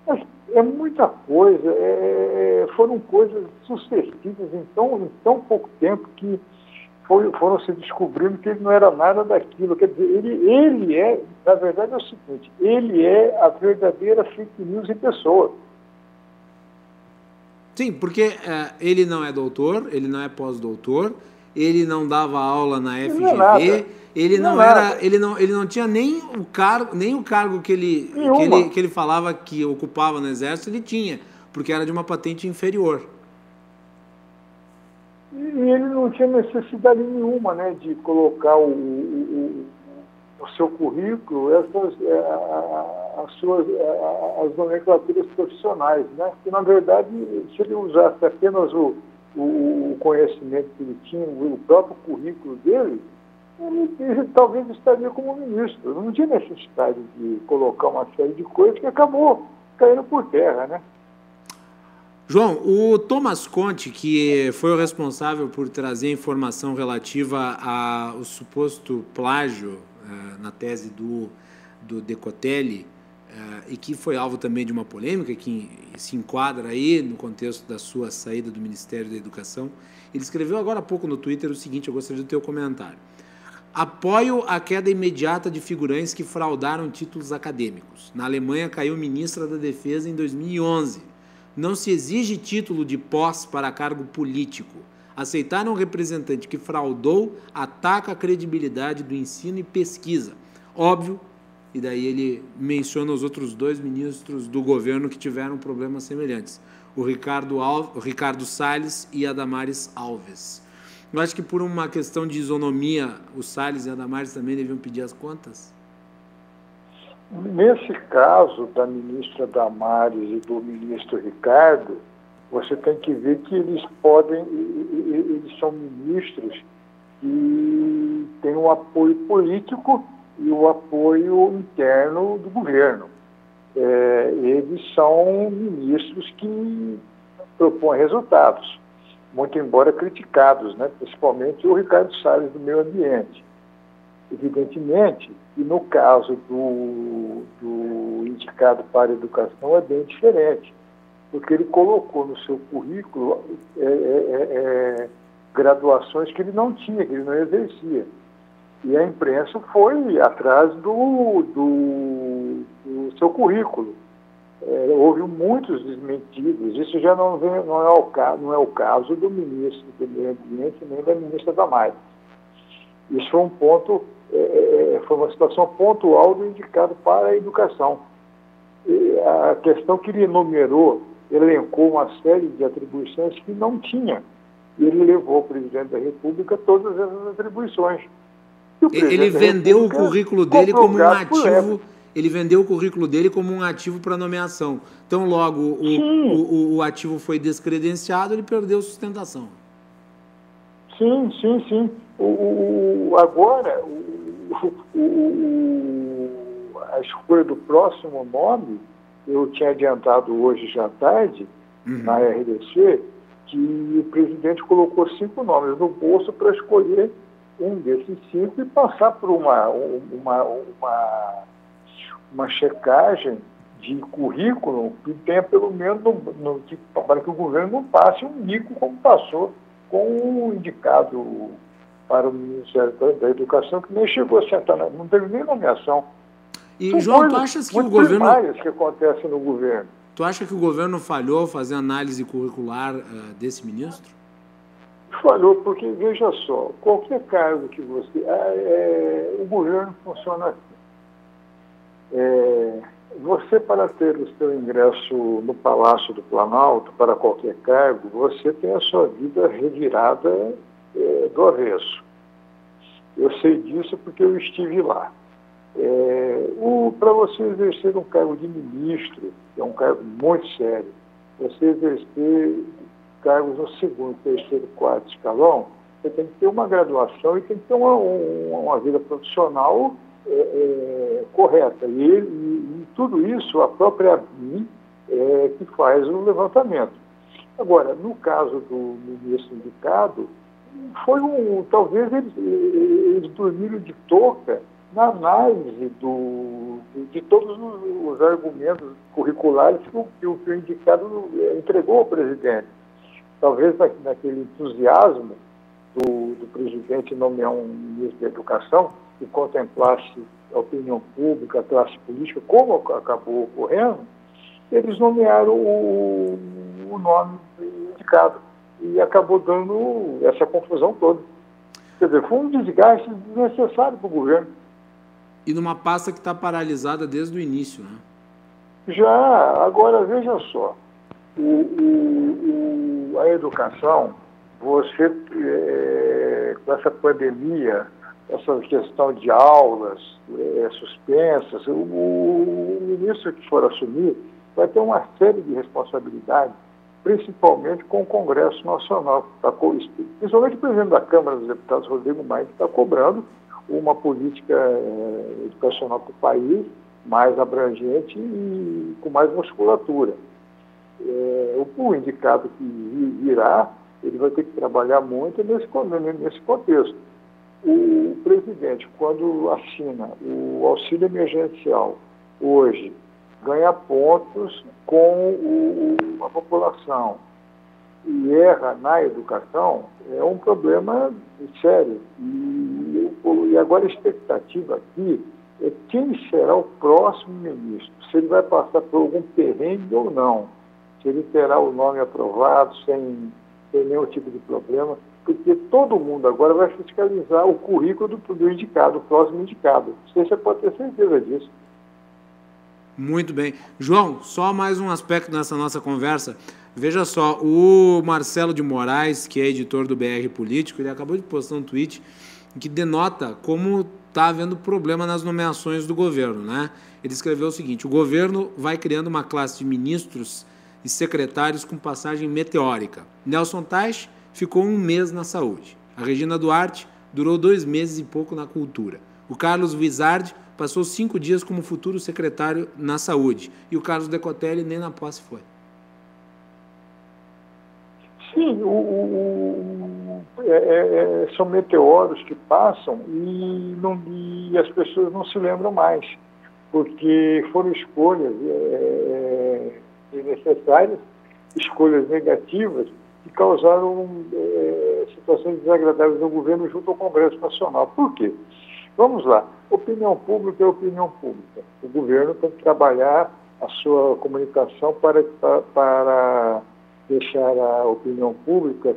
Mas é muita coisa, é, foram coisas sucessivas em tão, em tão pouco tempo que foi, foram se descobrindo que ele não era nada daquilo. Quer dizer, ele, ele é, na verdade é o seguinte, ele é a verdadeira fake news em pessoa. Sim, porque é, ele não é doutor, ele não é pós-doutor, ele não dava aula na FGV, ele não, não é era, ele não, ele não tinha nem o cargo, nem o cargo que ele, que ele, que ele falava que ocupava no exército, ele tinha, porque era de uma patente inferior. E ele não tinha necessidade nenhuma, né, de colocar o, o, o seu currículo, essas, é, as suas as nomenclaturas profissionais, né? Que na verdade, se ele usasse apenas o, o conhecimento que ele tinha, o próprio currículo dele, ele talvez estaria como ministro. Não tinha necessidade de colocar uma série de coisas que acabou caindo por terra, né? João, o Thomas Conte, que foi o responsável por trazer informação relativa ao suposto plágio uh, na tese do, do Decotelli, uh, e que foi alvo também de uma polêmica que se enquadra aí no contexto da sua saída do Ministério da Educação, ele escreveu agora há pouco no Twitter o seguinte, eu gostaria do teu comentário. Apoio a queda imediata de figurantes que fraudaram títulos acadêmicos. Na Alemanha caiu ministra da Defesa em 2011. Não se exige título de pós para cargo político. Aceitar um representante que fraudou ataca a credibilidade do ensino e pesquisa. Óbvio, e daí ele menciona os outros dois ministros do governo que tiveram problemas semelhantes, o Ricardo, Al... o Ricardo Salles e a Damares Alves. Eu acho que por uma questão de isonomia, o Salles e a Damares também deviam pedir as contas? Nesse caso da ministra Damares e do ministro Ricardo, você tem que ver que eles podem, eles são ministros que têm um apoio político e o apoio interno do governo. É, eles são ministros que propõem resultados muito embora criticados, né? principalmente o Ricardo Salles do meio ambiente. Evidentemente, e no caso do, do indicado para a educação é bem diferente, porque ele colocou no seu currículo é, é, é, é graduações que ele não tinha, que ele não exercia. E a imprensa foi atrás do, do, do seu currículo é, houve muitos desmentidos. Isso já não, vem, não, é o, não é o caso do ministro do Meio Ambiente nem da ministra Damares. Isso foi um ponto, é, é, é, foi uma situação pontual do indicado para a educação. E a questão que ele enumerou, elencou uma série de atribuições que não tinha. Ele levou ao presidente da República todas essas atribuições. Ele vendeu o currículo dele como um ativo ele vendeu o currículo dele como um ativo para nomeação. Então, logo o, o, o, ativo foi descredenciado, ele perdeu sustentação. Sim, sim, sim. O, agora, a escolha do próximo nome, eu tinha adiantado hoje já tarde, uhum. na RDC, que o presidente colocou cinco nomes no bolso para escolher um desses cinco e passar por uma, uma, uma uma checagem de currículo que tenha pelo menos no, no, que, para que o governo não passe um mico como passou com o indicado para o Ministério da Educação, que nem chegou a sentar, não teve nem nomeação. E, São João, tu achas que o governo. que acontecem no governo. Tu acha que o governo falhou ao fazer análise curricular uh, desse ministro? Falhou, porque, veja só, qualquer cargo que você. É, é, o governo funciona assim. É, você, para ter o seu ingresso no Palácio do Planalto, para qualquer cargo, você tem a sua vida revirada é, do avesso. Eu sei disso porque eu estive lá. É, para você exercer um cargo de ministro, que é um cargo muito sério, você exercer cargos no segundo, terceiro, quarto escalão, você tem que ter uma graduação e tem que ter uma, uma vida profissional é, é, correta. E, e, e, tudo isso, a própria BIM é que faz o levantamento. Agora, no caso do ministro indicado, foi um. Talvez eles, eles dormiram de touca na análise do, de todos os argumentos curriculares que o, que o indicado é, entregou ao presidente. Talvez naquele entusiasmo do, do presidente nomear um ministro da Educação que contemplasse a opinião pública, a classe política, como acabou ocorrendo, eles nomearam o, o nome indicado e acabou dando essa confusão toda. Quer dizer, foi um desgaste desnecessário para o governo. E numa pasta que está paralisada desde o início, né? Já, agora veja só, o, o, o, a educação, você, é, com essa pandemia, essa questão de aulas é, suspensas, o, o ministro que for assumir vai ter uma série de responsabilidades principalmente com o Congresso Nacional, tá, principalmente o presidente da Câmara dos Deputados, Rodrigo Maia, que está cobrando uma política eh, educacional para o país mais abrangente e com mais musculatura. É, o indicado que virá, ele vai ter que trabalhar muito nesse, nesse contexto. O presidente, quando assina o auxílio emergencial hoje, ganha pontos com o, a população e erra na educação, é um problema sério. E, e agora a expectativa aqui é quem será o próximo ministro, se ele vai passar por algum perrengue ou não, se ele terá o nome aprovado sem, sem nenhum tipo de problema, porque todo mundo agora vai fiscalizar o currículo do, do indicado, o próximo indicado. Você pode ter certeza disso. Muito bem. João, só mais um aspecto nessa nossa conversa. Veja só, o Marcelo de Moraes, que é editor do BR Político, ele acabou de postar um tweet que denota como está havendo problema nas nomeações do governo. Né? Ele escreveu o seguinte: o governo vai criando uma classe de ministros e secretários com passagem meteórica. Nelson Tais ficou um mês na saúde. A Regina Duarte durou dois meses e pouco na cultura. O Carlos Wizard passou cinco dias como futuro secretário na saúde. E o Carlos Decotelli nem na posse foi. Sim, o, o, é, é, é, são meteoros que passam e, não, e, as pessoas não se lembram mais, porque foram escolhas é, é necessárias, escolhas negativas, que causaram é, situações desagradáveis no governo junto ao Congresso Nacional. Por quê? Vamos lá. Opinião pública é opinião pública. O governo tem que trabalhar a sua comunicação para, para deixar a opinião pública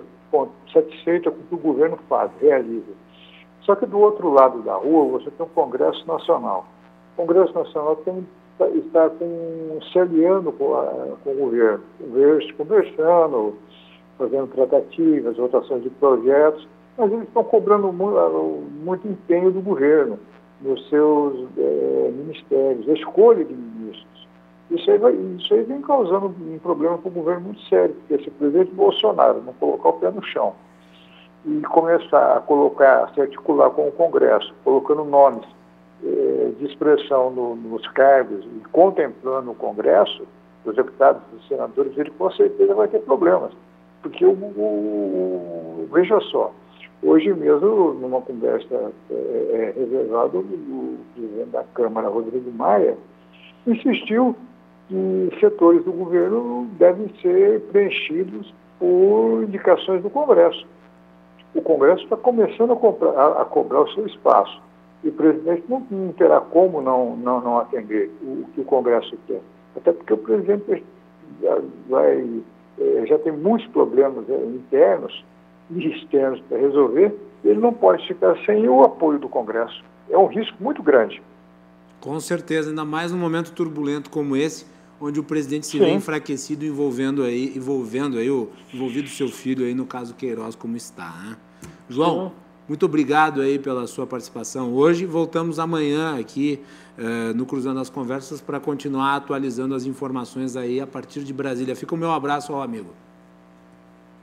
satisfeita com o que o governo faz, realiza. Só que do outro lado da rua você tem um Congresso Nacional. O Congresso Nacional tem, está com, se aliando com, a, com o governo, conversando, fazendo tratativas, votações de projetos, mas eles estão cobrando muito, ah, muito empenho do governo, nos seus é, ministérios, a escolha de ministros. Isso aí, vai, isso aí vem causando um problema para o governo muito sério, porque se o presidente Bolsonaro não colocar o pé no chão e começar a colocar, a se articular com o Congresso, colocando nomes é, de expressão no, nos cargos e contemplando o Congresso, os deputados e os senadores, ele com certeza vai ter problemas. Porque o, o, veja só, Hoje mesmo, numa conversa é, é, reservada, o presidente da Câmara, Rodrigo Maia, insistiu que setores do governo devem ser preenchidos por indicações do Congresso. O Congresso está começando a, comprar, a, cobrar o seu espaço. E o presidente não, não terá como não, não, não atender o, que o Congresso quer. Até porque o presidente vai, é, já tem muitos problemas é, internos e externos para resolver, ele não pode ficar sem o apoio do Congresso. É um risco muito grande. Com certeza, ainda mais num momento turbulento como esse, onde o presidente se Sim. vê enfraquecido envolvendo aí, envolvendo aí o envolvido seu filho aí no caso Queiroz como está, né? João, Sim. muito obrigado aí pela sua participação hoje. Voltamos amanhã aqui uh, no Cruzando as Conversas para continuar atualizando as informações aí a partir de Brasília. Fica o meu abraço ao amigo.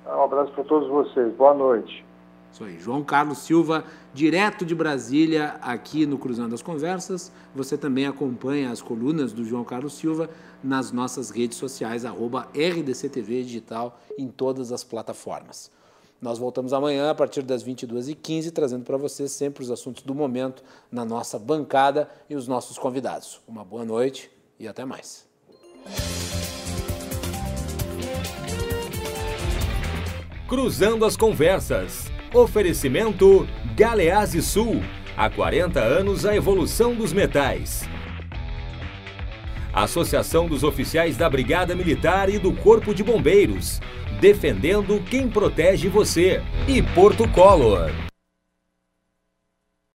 Um abraço para todos vocês. Boa noite. Isso aí, João Carlos Silva, direto de Brasília, aqui no Cruzando as Conversas. Você também acompanha as colunas do João Carlos Silva nas nossas redes sociais, arroba RDCTV Digital, em todas as plataformas. Nós voltamos amanhã a partir das 22h15, trazendo para vocês sempre os assuntos do momento na nossa bancada e os nossos convidados. Uma boa noite e até mais. Cruzando as Conversas. Oferecimento Galease Sul. Há 40 anos a evolução dos metais. Associação dos Oficiais da Brigada Militar e do Corpo de Bombeiros. Defendendo quem protege você. E Porto Color.